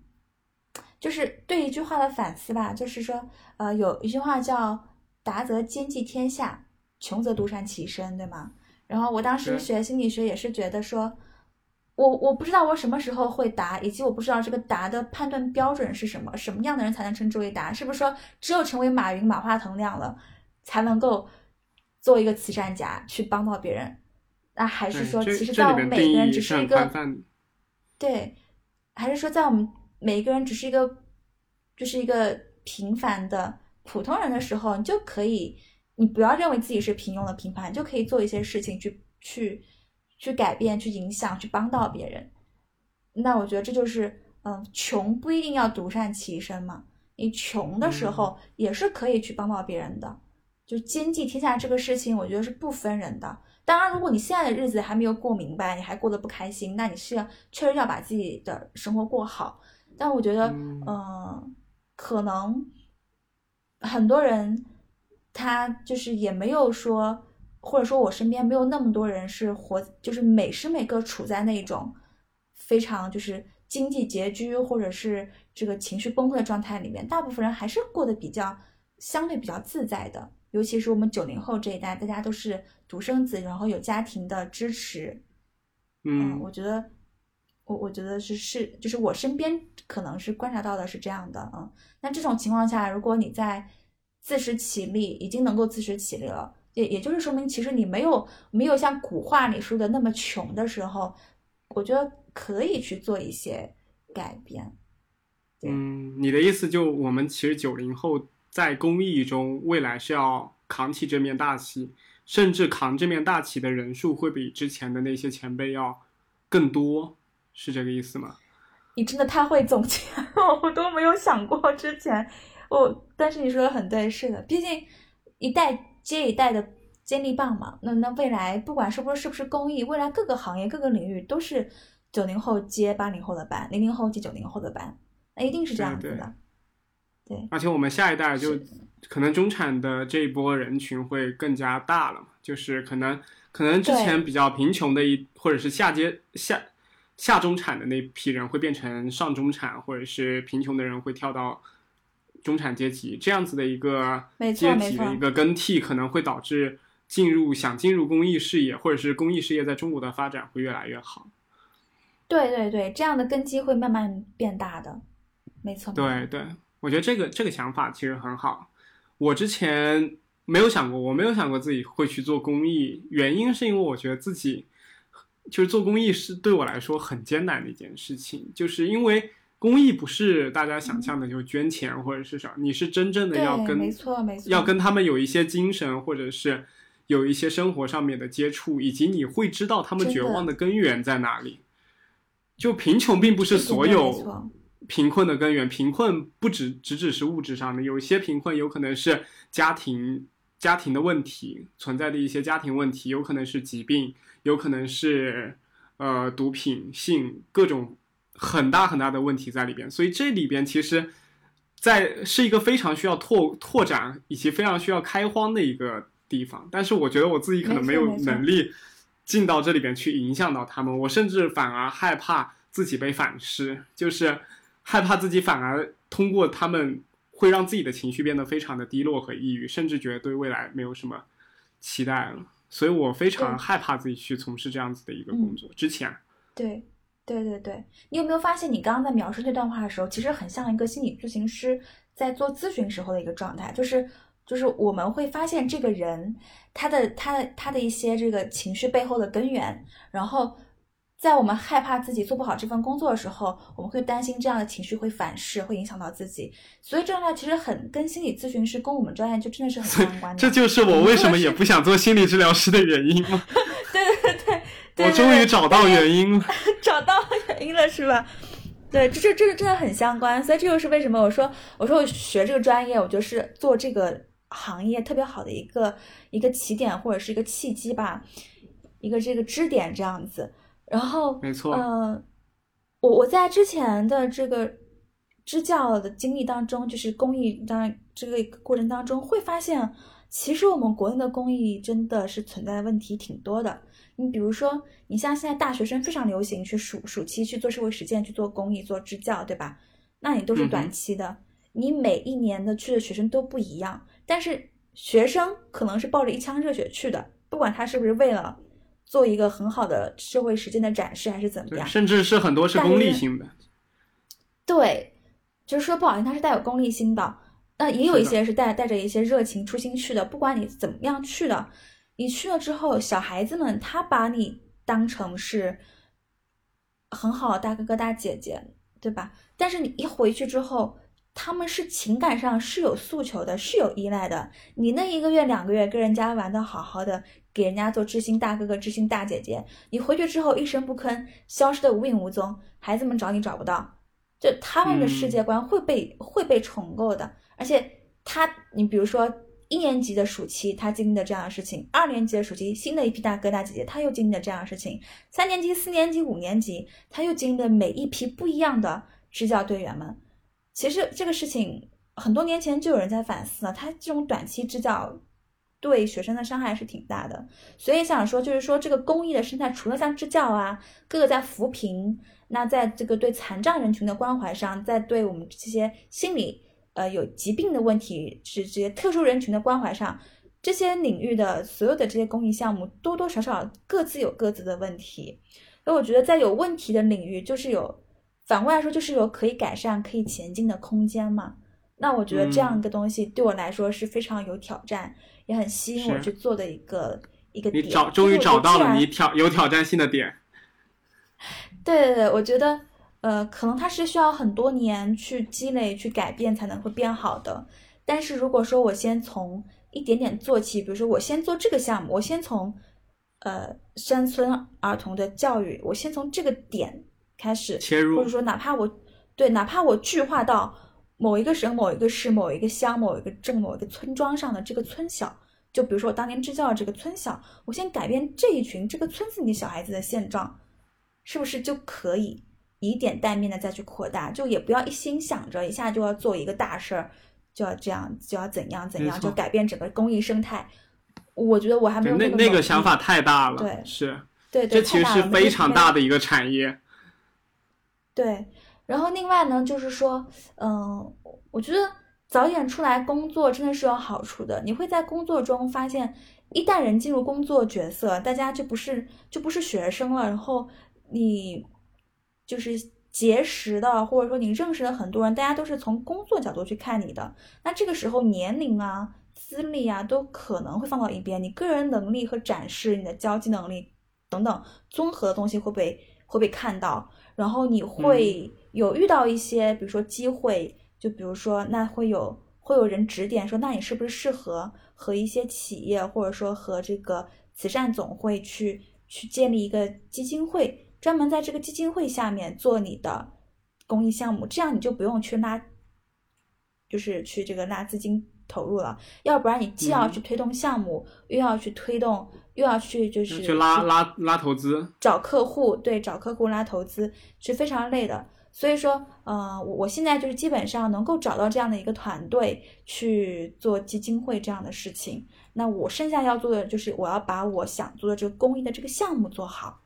就是对一句话的反思吧，就是说，呃，有一句话叫“达则兼济天下，穷则独善其身”，对吗？然后我当时学心理学也是觉得说。我我不知道我什么时候会答，以及我不知道这个答的判断标准是什么，什么样的人才能称之为答？是不是说只有成为马云、马化腾那样了，才能够做一个慈善家去帮到别人？那还是说，其实在我们每个人只是一个，对，还是说在我们每一个人只是一个，就是一个平凡的普通人的时候，你就可以，你不要认为自己是平庸的平凡，就可以做一些事情去去。去改变、去影响、去帮到别人，那我觉得这就是，嗯，穷不一定要独善其身嘛。你穷的时候也是可以去帮到别人的。就兼济天下这个事情，我觉得是不分人的。当然，如果你现在的日子还没有过明白，你还过得不开心，那你是要确实要把自己的生活过好。但我觉得，嗯，可能很多人他就是也没有说。或者说，我身边没有那么多人是活，就是每时每刻处在那种非常就是经济拮据，或者是这个情绪崩溃的状态里面。大部分人还是过得比较相对比较自在的，尤其是我们九零后这一代，大家都是独生子，然后有家庭的支持。嗯，我觉得，我我觉得是是，就是我身边可能是观察到的是这样的。嗯，那这种情况下，如果你在自食其力，已经能够自食其力了。也也就是说明，其实你没有没有像古话里说的那么穷的时候，我觉得可以去做一些改变。嗯，你的意思就我们其实九零后在公益中，未来是要扛起这面大旗，甚至扛这面大旗的人数会比之前的那些前辈要更多，是这个意思吗？你真的太会总结了，我都没有想过之前。我但是你说的很对，是的，毕竟一代。接一代的接力棒嘛，那那未来不管是不是是不是公益，未来各个行业各个领域都是九零后接八零后的班，零零后接九零后的班，那一定是这样子的。对，而且我们下一代就可能中产的这一波人群会更加大了嘛，就是可能可能之前比较贫穷的一或者是下阶下下中产的那批人会变成上中产，或者是贫穷的人会跳到中产阶级这样子的一个阶级的一个更替，可能会导致进入想进入公益事业或者是公益事业在中国的发展会越来越好。对对对，这样的根基会慢慢变大的，没错对对，我觉得这个这个想法其实很好。我之前没有想过，我没有想过自己会去做公益，原因是因为我觉得自己就是做公益是对我来说很艰难的一件事情，就是因为公益不是大家想象的就捐钱或者是啥，你是真正的要，跟没错没错，要跟他们有一些精神，或者是有一些生活上面的接触，以及你会知道他们绝望的根源在哪里。就贫穷并不是所有贫困的根源，贫困不只只只是物质上的，有一些贫困有可能是家庭家庭的问题存在的一些家庭问题，有可能是疾病，有可能是呃毒品、性各种很大很大的问题在里边，所以这里边其实。在是一个非常需要拓拓展以及非常需要开荒的一个地方，但是我觉得我自己可能没有能力进到这里边去影响到他们，我甚至反而害怕自己被反噬，就是害怕自己反而通过他们会让自己的情绪变得非常的低落和抑郁，甚至觉得对未来没有什么期待了，所以我非常害怕自己去从事这样子的一个工作。之前，对，对对对，你有没有发现，你刚刚在描述这段话的时候，其实很像一个心理咨询师在做咨询时候的一个状态，就是就是我们会发现这个人他的他的他的一些这个情绪背后的根源，然后在我们害怕自己做不好这份工作的时候，我们会担心这样的情绪会反噬，会影响到自己，所以这段话其实很跟心理咨询师跟我们专业就真的是很相关的。这就是我为什么也不想做心理治疗师的原因吗？对对对对，我终于 找到原因了。找到原因了是吧？对，这这这个真的很相关，所以这就是为什么我说我说我学这个专业，我觉得是做这个行业特别好的一个一个起点或者是一个契机吧，一个这个支点这样子。然后，没错呃，我我在之前的这个支教的经历当中，就是公益当这个过程当中，会发现，其实我们国内的公益真的是存在问题挺多的。你比如说，你像现在大学生非常流行去暑暑期去做社会实践、去做公益、做支教，对吧？那你都是短期的，你每一年的去的学生都不一样，但是学生可能是抱着一腔热血去的，不管他是不是为了做一个很好的社会实践的展示，还是怎么，样。甚至是很多是功利性的。对，就是说不好听，他是带有功利心的。那也有一些是带带着一些热情、初心去的。不管你怎么样去的，你去了之后，小孩子们他把你当成是很好的大哥哥、大姐姐，对吧？但是你一回去之后，他们是情感上是有诉求的，是有依赖的。你那一个月、两个月跟人家玩的好好的，给人家做知心大哥哥、知心大姐姐，你回去之后一声不吭，消失的无影无踪，孩子们找你找不到。就他们的世界观会被、会被重构的，而且他，你比如说一年级的暑期，他经历的这样的事情；二年级的暑期，新的一批大哥大姐姐，他又经历了这样的事情；三年级、四年级、五年级，他又经历了每一批不一样的支教队员们。其实这个事情很多年前就有人在反思了，他这种短期支教对学生的伤害是挺大的。所以想说，就是说这个公益的生态，除了像支教啊，各个在扶贫，那在这个对残障人群的关怀上，在对我们这些心理呃有疾病的问题是这些特殊人群的关怀上，这些领域的所有的这些公益项目，多多少少各自有各自的问题。所以我觉得在有问题的领域，就是有反过来说，就是有可以改善、可以前进的空间嘛。那我觉得这样一个东西对我来说是非常有挑战，也很吸引我去做的一个一个你点。找终于找到了你挑有挑战性的点。对对对，我觉得，呃，可能它是需要很多年去积累、去改变才能会变好的。但是如果说我先从一点点做起，比如说我先做这个项目，我先从呃山村儿童的教育，我先从这个点开始切入或者说哪怕我对，哪怕我具化到某一个省、某一个市、某一个乡、某一个镇、某一个村庄上的这个村小，就比如说我当年支教的这个村小，我先改变这一群这个村子里小孩子的现状，是不是就可以以点带面的再去扩大？就也不要一心想着一下就要做一个大事儿，就要这样，就要怎样怎样，就改变整个公益生态。我觉得我还没有，那那个想法，太大了。对是，对对，这其实是非常大的一个产业。对，然后另外呢，就是说，嗯、我觉得早点出来工作真的是有好处的。你会在工作中发现，一旦人进入工作角色，大家就不是就不是学生了。然后你就是结识的，或者说你认识的很多人，大家都是从工作角度去看你的。那这个时候年龄啊、资历啊都可能会放到一边，你个人能力和展示你的交际能力等等综合的东西会被会被看到。然后你会有遇到一些，比如说机会，就比如说那会有会有人指点说，那你是不是适合和一些企业或者说和这个慈善总会去去建立一个基金会，专门在这个基金会下面做你的公益项目，这样你就不用去拉，就是去这个拉资金投入了，要不然你既要去推动项目，又要去推动。又要去就是去拉拉拉投资，找客户，对，找客户拉投资是非常累的。所以说，呃，我我现在就是基本上能够找到这样的一个团队去做基金会这样的事情。那我剩下要做的就是我要把我想做的这个公益的这个项目做好。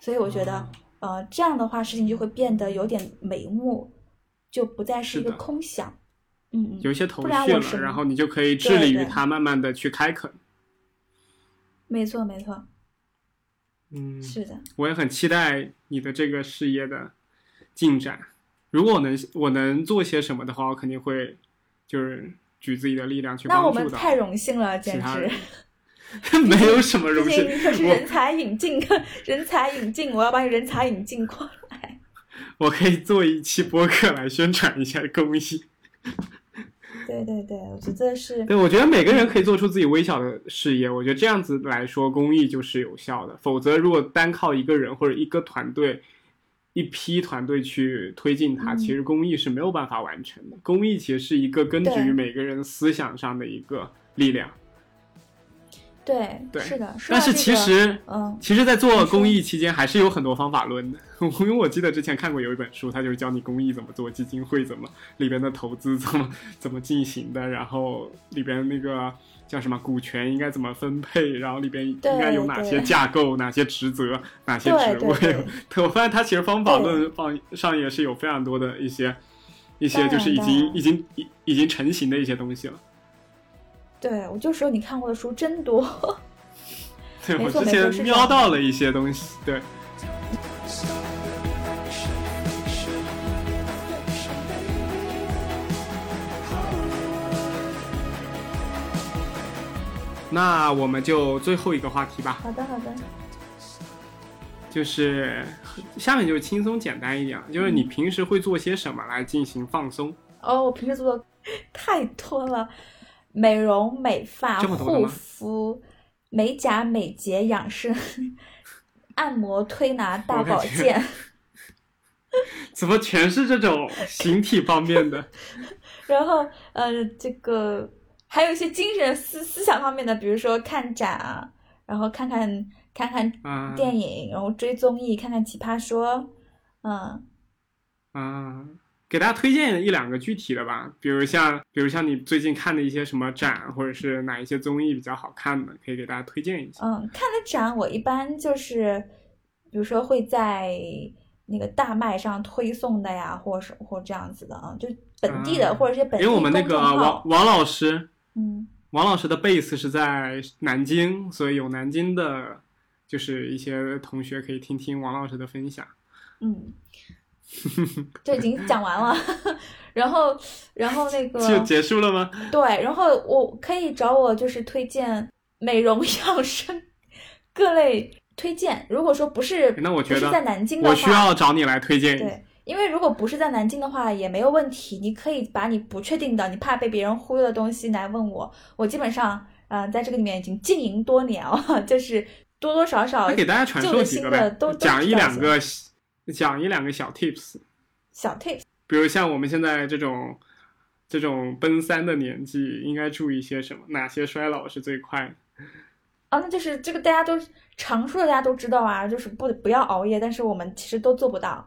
所以我觉得，呃，这样的话事情就会变得有点眉目，就不再是一个空想。嗯嗯，有一些头绪了，然后你就可以致力于它，慢慢的去开垦。没错，没错。嗯，是的，我也很期待你的这个事业的进展。如果我能，我能做些什么的话，我肯定会就是举自己的力量去帮助那我们太荣幸了，简直。没有什么荣幸，可是人才引进，人才引进，我要把你人才引进过来。我可以做一期播客来宣传一下公益。对对对，我觉得是。对，我觉得每个人可以做出自己微小的事业，我觉得这样子来说，公益就是有效的。否则，如果单靠一个人或者一个团队、一批团队去推进它，其实公益是没有办法完成的。公益其实是一个根植于每个人思想上的一个力量。对对，是的。但是其实，嗯，其实，在做公益期间，还是有很多方法论的。因为我记得之前看过有一本书，它就是教你公益怎么做，基金会怎么里边的投资怎么怎么进行的，然后里边那个叫什么股权应该怎么分配，然后里边应该有哪些架构、哪些职责、哪些职位。我发现它其实方法论方上也是有非常多的一些一些，就是已经已经已已经成型的一些东西了。对，我就说你看过的书真多。对，我之前瞄到了一些东西。对。那我们就最后一个话题吧。好的，好的。就是下面就轻松简单一点，就是你平时会做些什么来进行放松？哦，我平时做的太多了。美容美发、护肤、美甲美睫、养生、按摩、推拿、大保健，怎么全是这种 形体方面的？然后呃，这个还有一些精神思思想方面的，比如说看展啊，然后看看看看电影，然后追综艺，看看奇葩说，嗯，啊。给大家推荐一两个具体的吧，比如像，比如像你最近看的一些什么展，或者是哪一些综艺比较好看的，可以给大家推荐一下。嗯，看的展我一般就是，比如说会在那个大麦上推送的呀，或是或这样子的啊，就本地的或者是本地因为我们那个王王老师，嗯，王老师的 base 是在南京，所以有南京的，就是一些同学可以听听王老师的分享。嗯。就已经讲完了，然后，然后那个就结束了吗？对，然后我可以找我就是推荐美容养生各类推荐。如果说不是，那我觉得在南京的话，我需要找你来推荐。对，因为如果不是在南京的话也没有问题，你可以把你不确定的、你怕被别人忽悠的东西来问我。我基本上，嗯，在这个里面已经经营多年了，就是多多少少给大家传授几个都讲一两个。讲一两个小 tips，小 tips，比如像我们现在这种这种奔三的年纪，应该注意些什么？哪些衰老是最快的？啊，那就是这个大家都常说的，大家都知道啊，就是不不要熬夜，但是我们其实都做不到。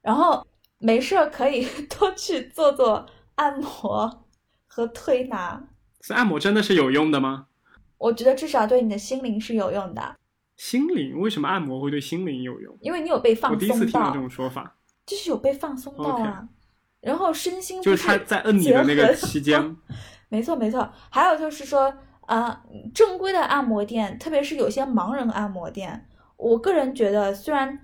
然后没事可以 多去做做按摩和推拿。是按摩真的是有用的吗？我觉得至少对你的心灵是有用的。心灵为什么按摩会对心灵有用？因为你有被放松到。我第一次听到这种说法，就是有被放松到啊。然后身心就是他在摁你的那个期间。没错没错，还有就是说啊，正规的按摩店，特别是有些盲人按摩店，我个人觉得虽然。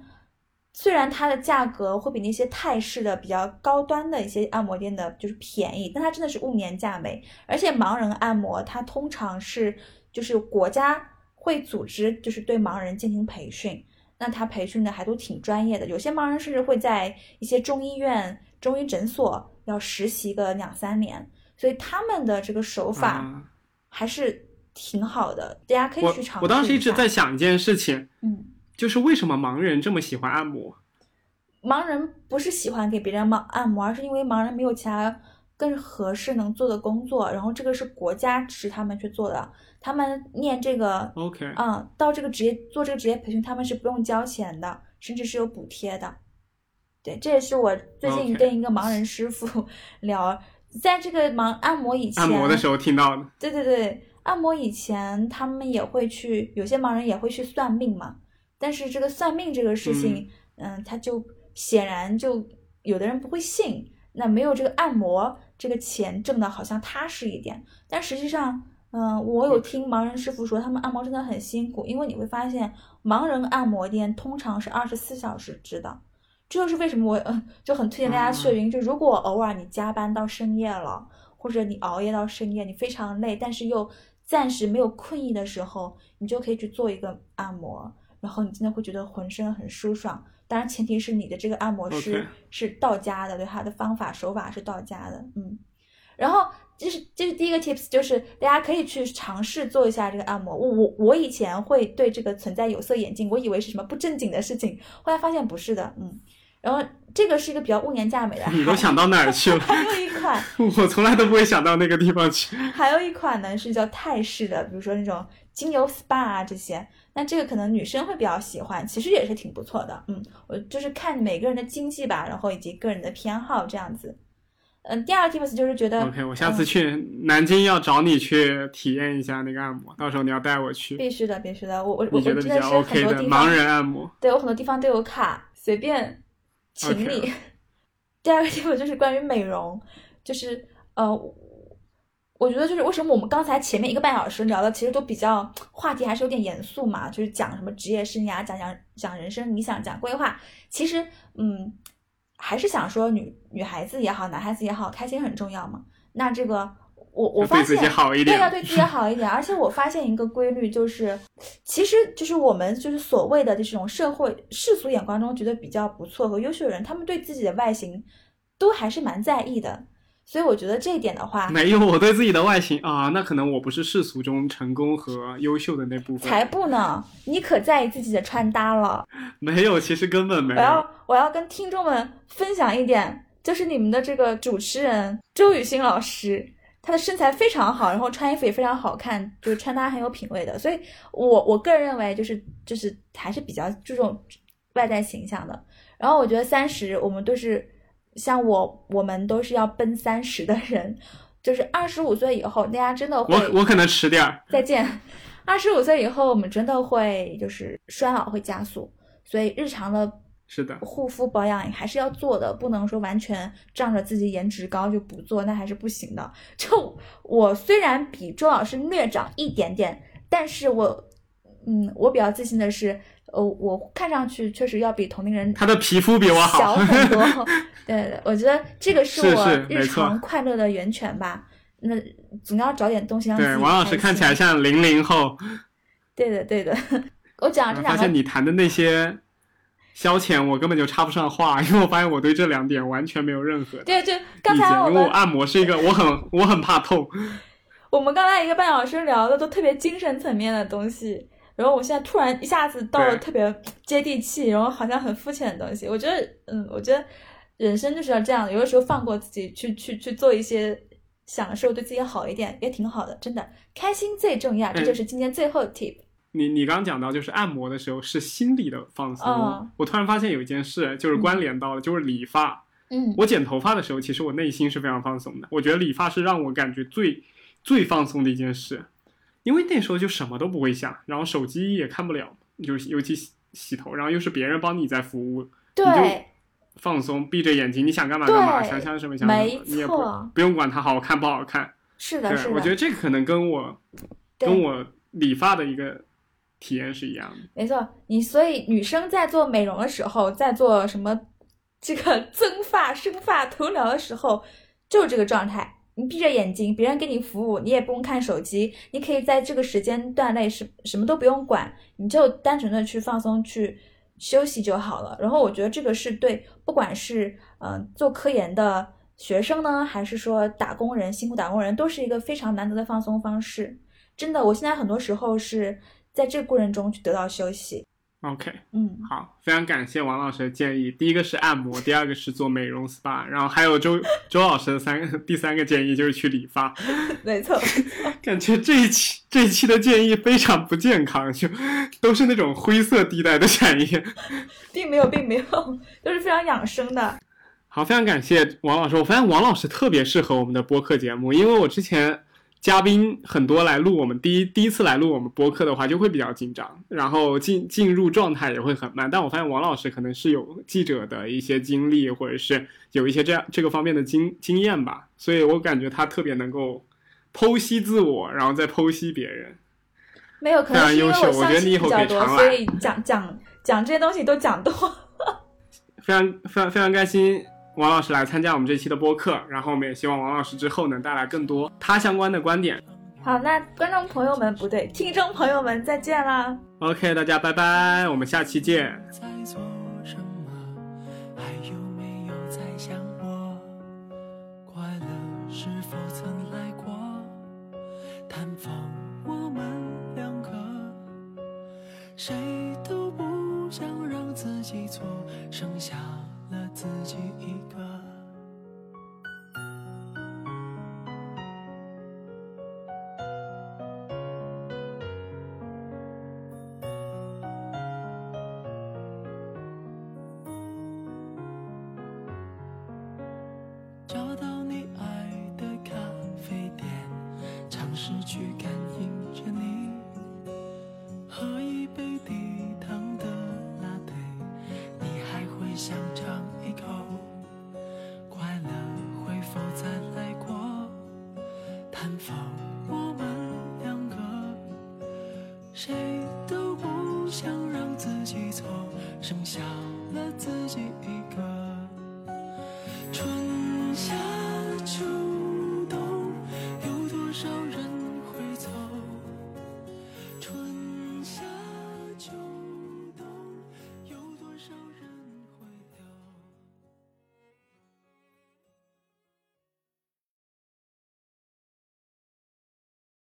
虽然它的价格会比那些泰式的比较高端的一些按摩店的就是便宜，但它真的是物廉价美。而且盲人按摩它通常是就是国家会组织就是对盲人进行培训，那他培训的还都挺专业的。有些盲人甚至会在一些中医院、中医诊所要实习个两三年，所以他们的这个手法还是挺好的，大家可以去尝试。我当时一直在想一件事情，嗯。就是为什么盲人这么喜欢按摩？盲人不是喜欢给别人按按摩，而是因为盲人没有其他更合适能做的工作，然后这个是国家支持他们去做的。他们念这个，OK，嗯，到这个职业做这个职业培训，他们是不用交钱的，甚至是有补贴的。对，这也是我最近跟一个盲人师傅 聊，在这个盲按摩以前，按摩的时候听到的。对对对，按摩以前他们也会去，有些盲人也会去算命嘛。但是这个算命这个事情，嗯，他就显然就有的人不会信，那没有这个按摩这个钱挣的好像踏实一点。但实际上，嗯，我有听盲人师傅说，他们按摩真的很辛苦，因为你会发现，盲人按摩店通常是二十四小时制的。这就是为什么我嗯 就很推荐大家去的原因。就如果偶尔你加班到深夜了，或者你熬夜到深夜，你非常累，但是又暂时没有困意的时候，你就可以去做一个按摩。然后你真的会觉得浑身很舒爽，当然前提是你的这个按摩师是到家的，对他的方法手法是到家的，嗯。然后这是这是第一个 tips，就是大家可以去尝试做一下这个按摩。我我我以前会对这个存在有色眼镜，我以为是什么不正经的事情，后来发现不是的，嗯。然后这个是一个比较物廉价美的。你都想到哪儿去了？还有一款，我从来都不会想到那个地方去。还有一款呢是叫泰式的，比如说那种精油 SPA 啊这些。那这个可能女生会比较喜欢，其实也是挺不错的。嗯，我就是看每个人的经济吧，然后以及个人的偏好这样子。嗯，第二个 tips 就是觉得，OK，我下次去南京要找你去体验一下那个按摩，到时候你要带我去。必须的，必须的。我我我觉得真的是很多地方盲人按摩，对我很多地方都有卡，随便请你。第二个 tips 就是关于美容，就是呃。我觉得就是为什么我们刚才前面一个半小时聊的其实都比较话题还是有点严肃嘛，就是讲什么职业生涯，讲讲讲人生理想，讲规划。其实，嗯，还是想说女女孩子也好，男孩子也好，开心很重要嘛。那这个我我发现对要对自己好一点，而且我发现一个规律就是，其实就是我们就是所谓的这种社会世俗眼光中觉得比较不错和优秀的人，他们对自己的外形都还是蛮在意的。所以我觉得这一点的话，没有我对自己的外形啊，那可能我不是世俗中成功和优秀的那部分。才不呢！你可在意自己的穿搭了？没有，其实根本没有。我要我要跟听众们分享一点，就是你们的这个主持人周雨欣老师，她的身材非常好，然后穿衣服也非常好看，就是穿搭很有品味的。所以，我我个人认为，就是就是还是比较注重外在形象的。然后我觉得三十，我们都是。像我，我们都是要奔三十的人，就是二十五岁以后，大家真的会，我我可能迟点儿。再见，二十五岁以后，我们真的会就是衰老会加速，所以日常的是的护肤保养还是要做的，不能说完全仗着自己颜值高就不做，那还是不行的。就我虽然比周老师略长一点点，但是我，嗯，我比较自信的是。呃，我看上去确实要比同龄人他的皮肤比我好小很多。对，我觉得这个是我日常快乐的源泉吧。那总要找点东西让自己对，王老师看起来像零零后。对的，对的。我讲这两个，发现你谈的那些消遣，我根本就插不上话，因为我发现我对这两点完全没有任何对，就刚才我因为我按摩是一个，我很我很怕痛。我们刚才一个半小时聊的都特别精神层面的东西。然后我现在突然一下子到了特别接地气，然后好像很肤浅的东西。我觉得，嗯，我觉得人生就是要这样，有的时候放过自己，去去去做一些享受，对自己好一点，也挺好的。真的，开心最重要。这就是今天最后的 tip。你你刚讲到就是按摩的时候是心理的放松，我突然发现有一件事就是关联到了，就是理发。嗯，我剪头发的时候，其实我内心是非常放松的。我觉得理发是让我感觉最最放松的一件事。因为那时候就什么都不会想，然后手机也看不了，就尤其洗洗头，然后又是别人帮你在服务，对，放松，闭着眼睛，你想干嘛干嘛，想想什么想什么没，你也不不用管它好看不好看。是的，对是，的，我觉得这个可能跟我跟我理发的一个体验是一样的。没错，你所以女生在做美容的时候，在做什么这个 增发、生发、头疗的时候，就是这个状态。你闭着眼睛，别人给你服务，你也不用看手机，你可以在这个时间段内什什么都不用管，你就单纯的去放松、去休息就好了。然后我觉得这个是对，不管是嗯、做科研的学生呢，还是说打工人、辛苦打工人，都是一个非常难得的放松方式。真的，我现在很多时候是在这个过程中去得到休息。OK，嗯，好，非常感谢王老师的建议。第一个是按摩，第二个是做美容 SPA，然后还有周周老师的三个，第三个建议就是去理发。没错，感觉这一期这一期的建议非常不健康，就都是那种灰色地带的产业。并没有，并没有，都是非常养生的。好，非常感谢王老师。我发现王老师特别适合我们的播客节目，因为我之前嘉宾很多来录我们第一第一次来录我们播客的话，就会比较紧张，然后进进入状态也会很慢。但我发现王老师可能是有记者的一些经历，或者是有一些这样这个方面的经经验吧，所以我感觉他特别能够剖析自我，然后再剖析别人。没有，可能是因为非常优秀我相觉得你以后亲比较多，所以讲讲讲这些东西都讲多。非常非常非常开心，王老师来参加我们这期的播客，然后我们也希望王老师之后能带来更多他相关的观点。好，那观众朋友们不对，听众朋友们再见啦！OK，大家拜拜，我们下期见。在做什么？还有没有在想我？快乐是否曾来过？探访我们两个，谁都不想让自己错，剩下了自己一个。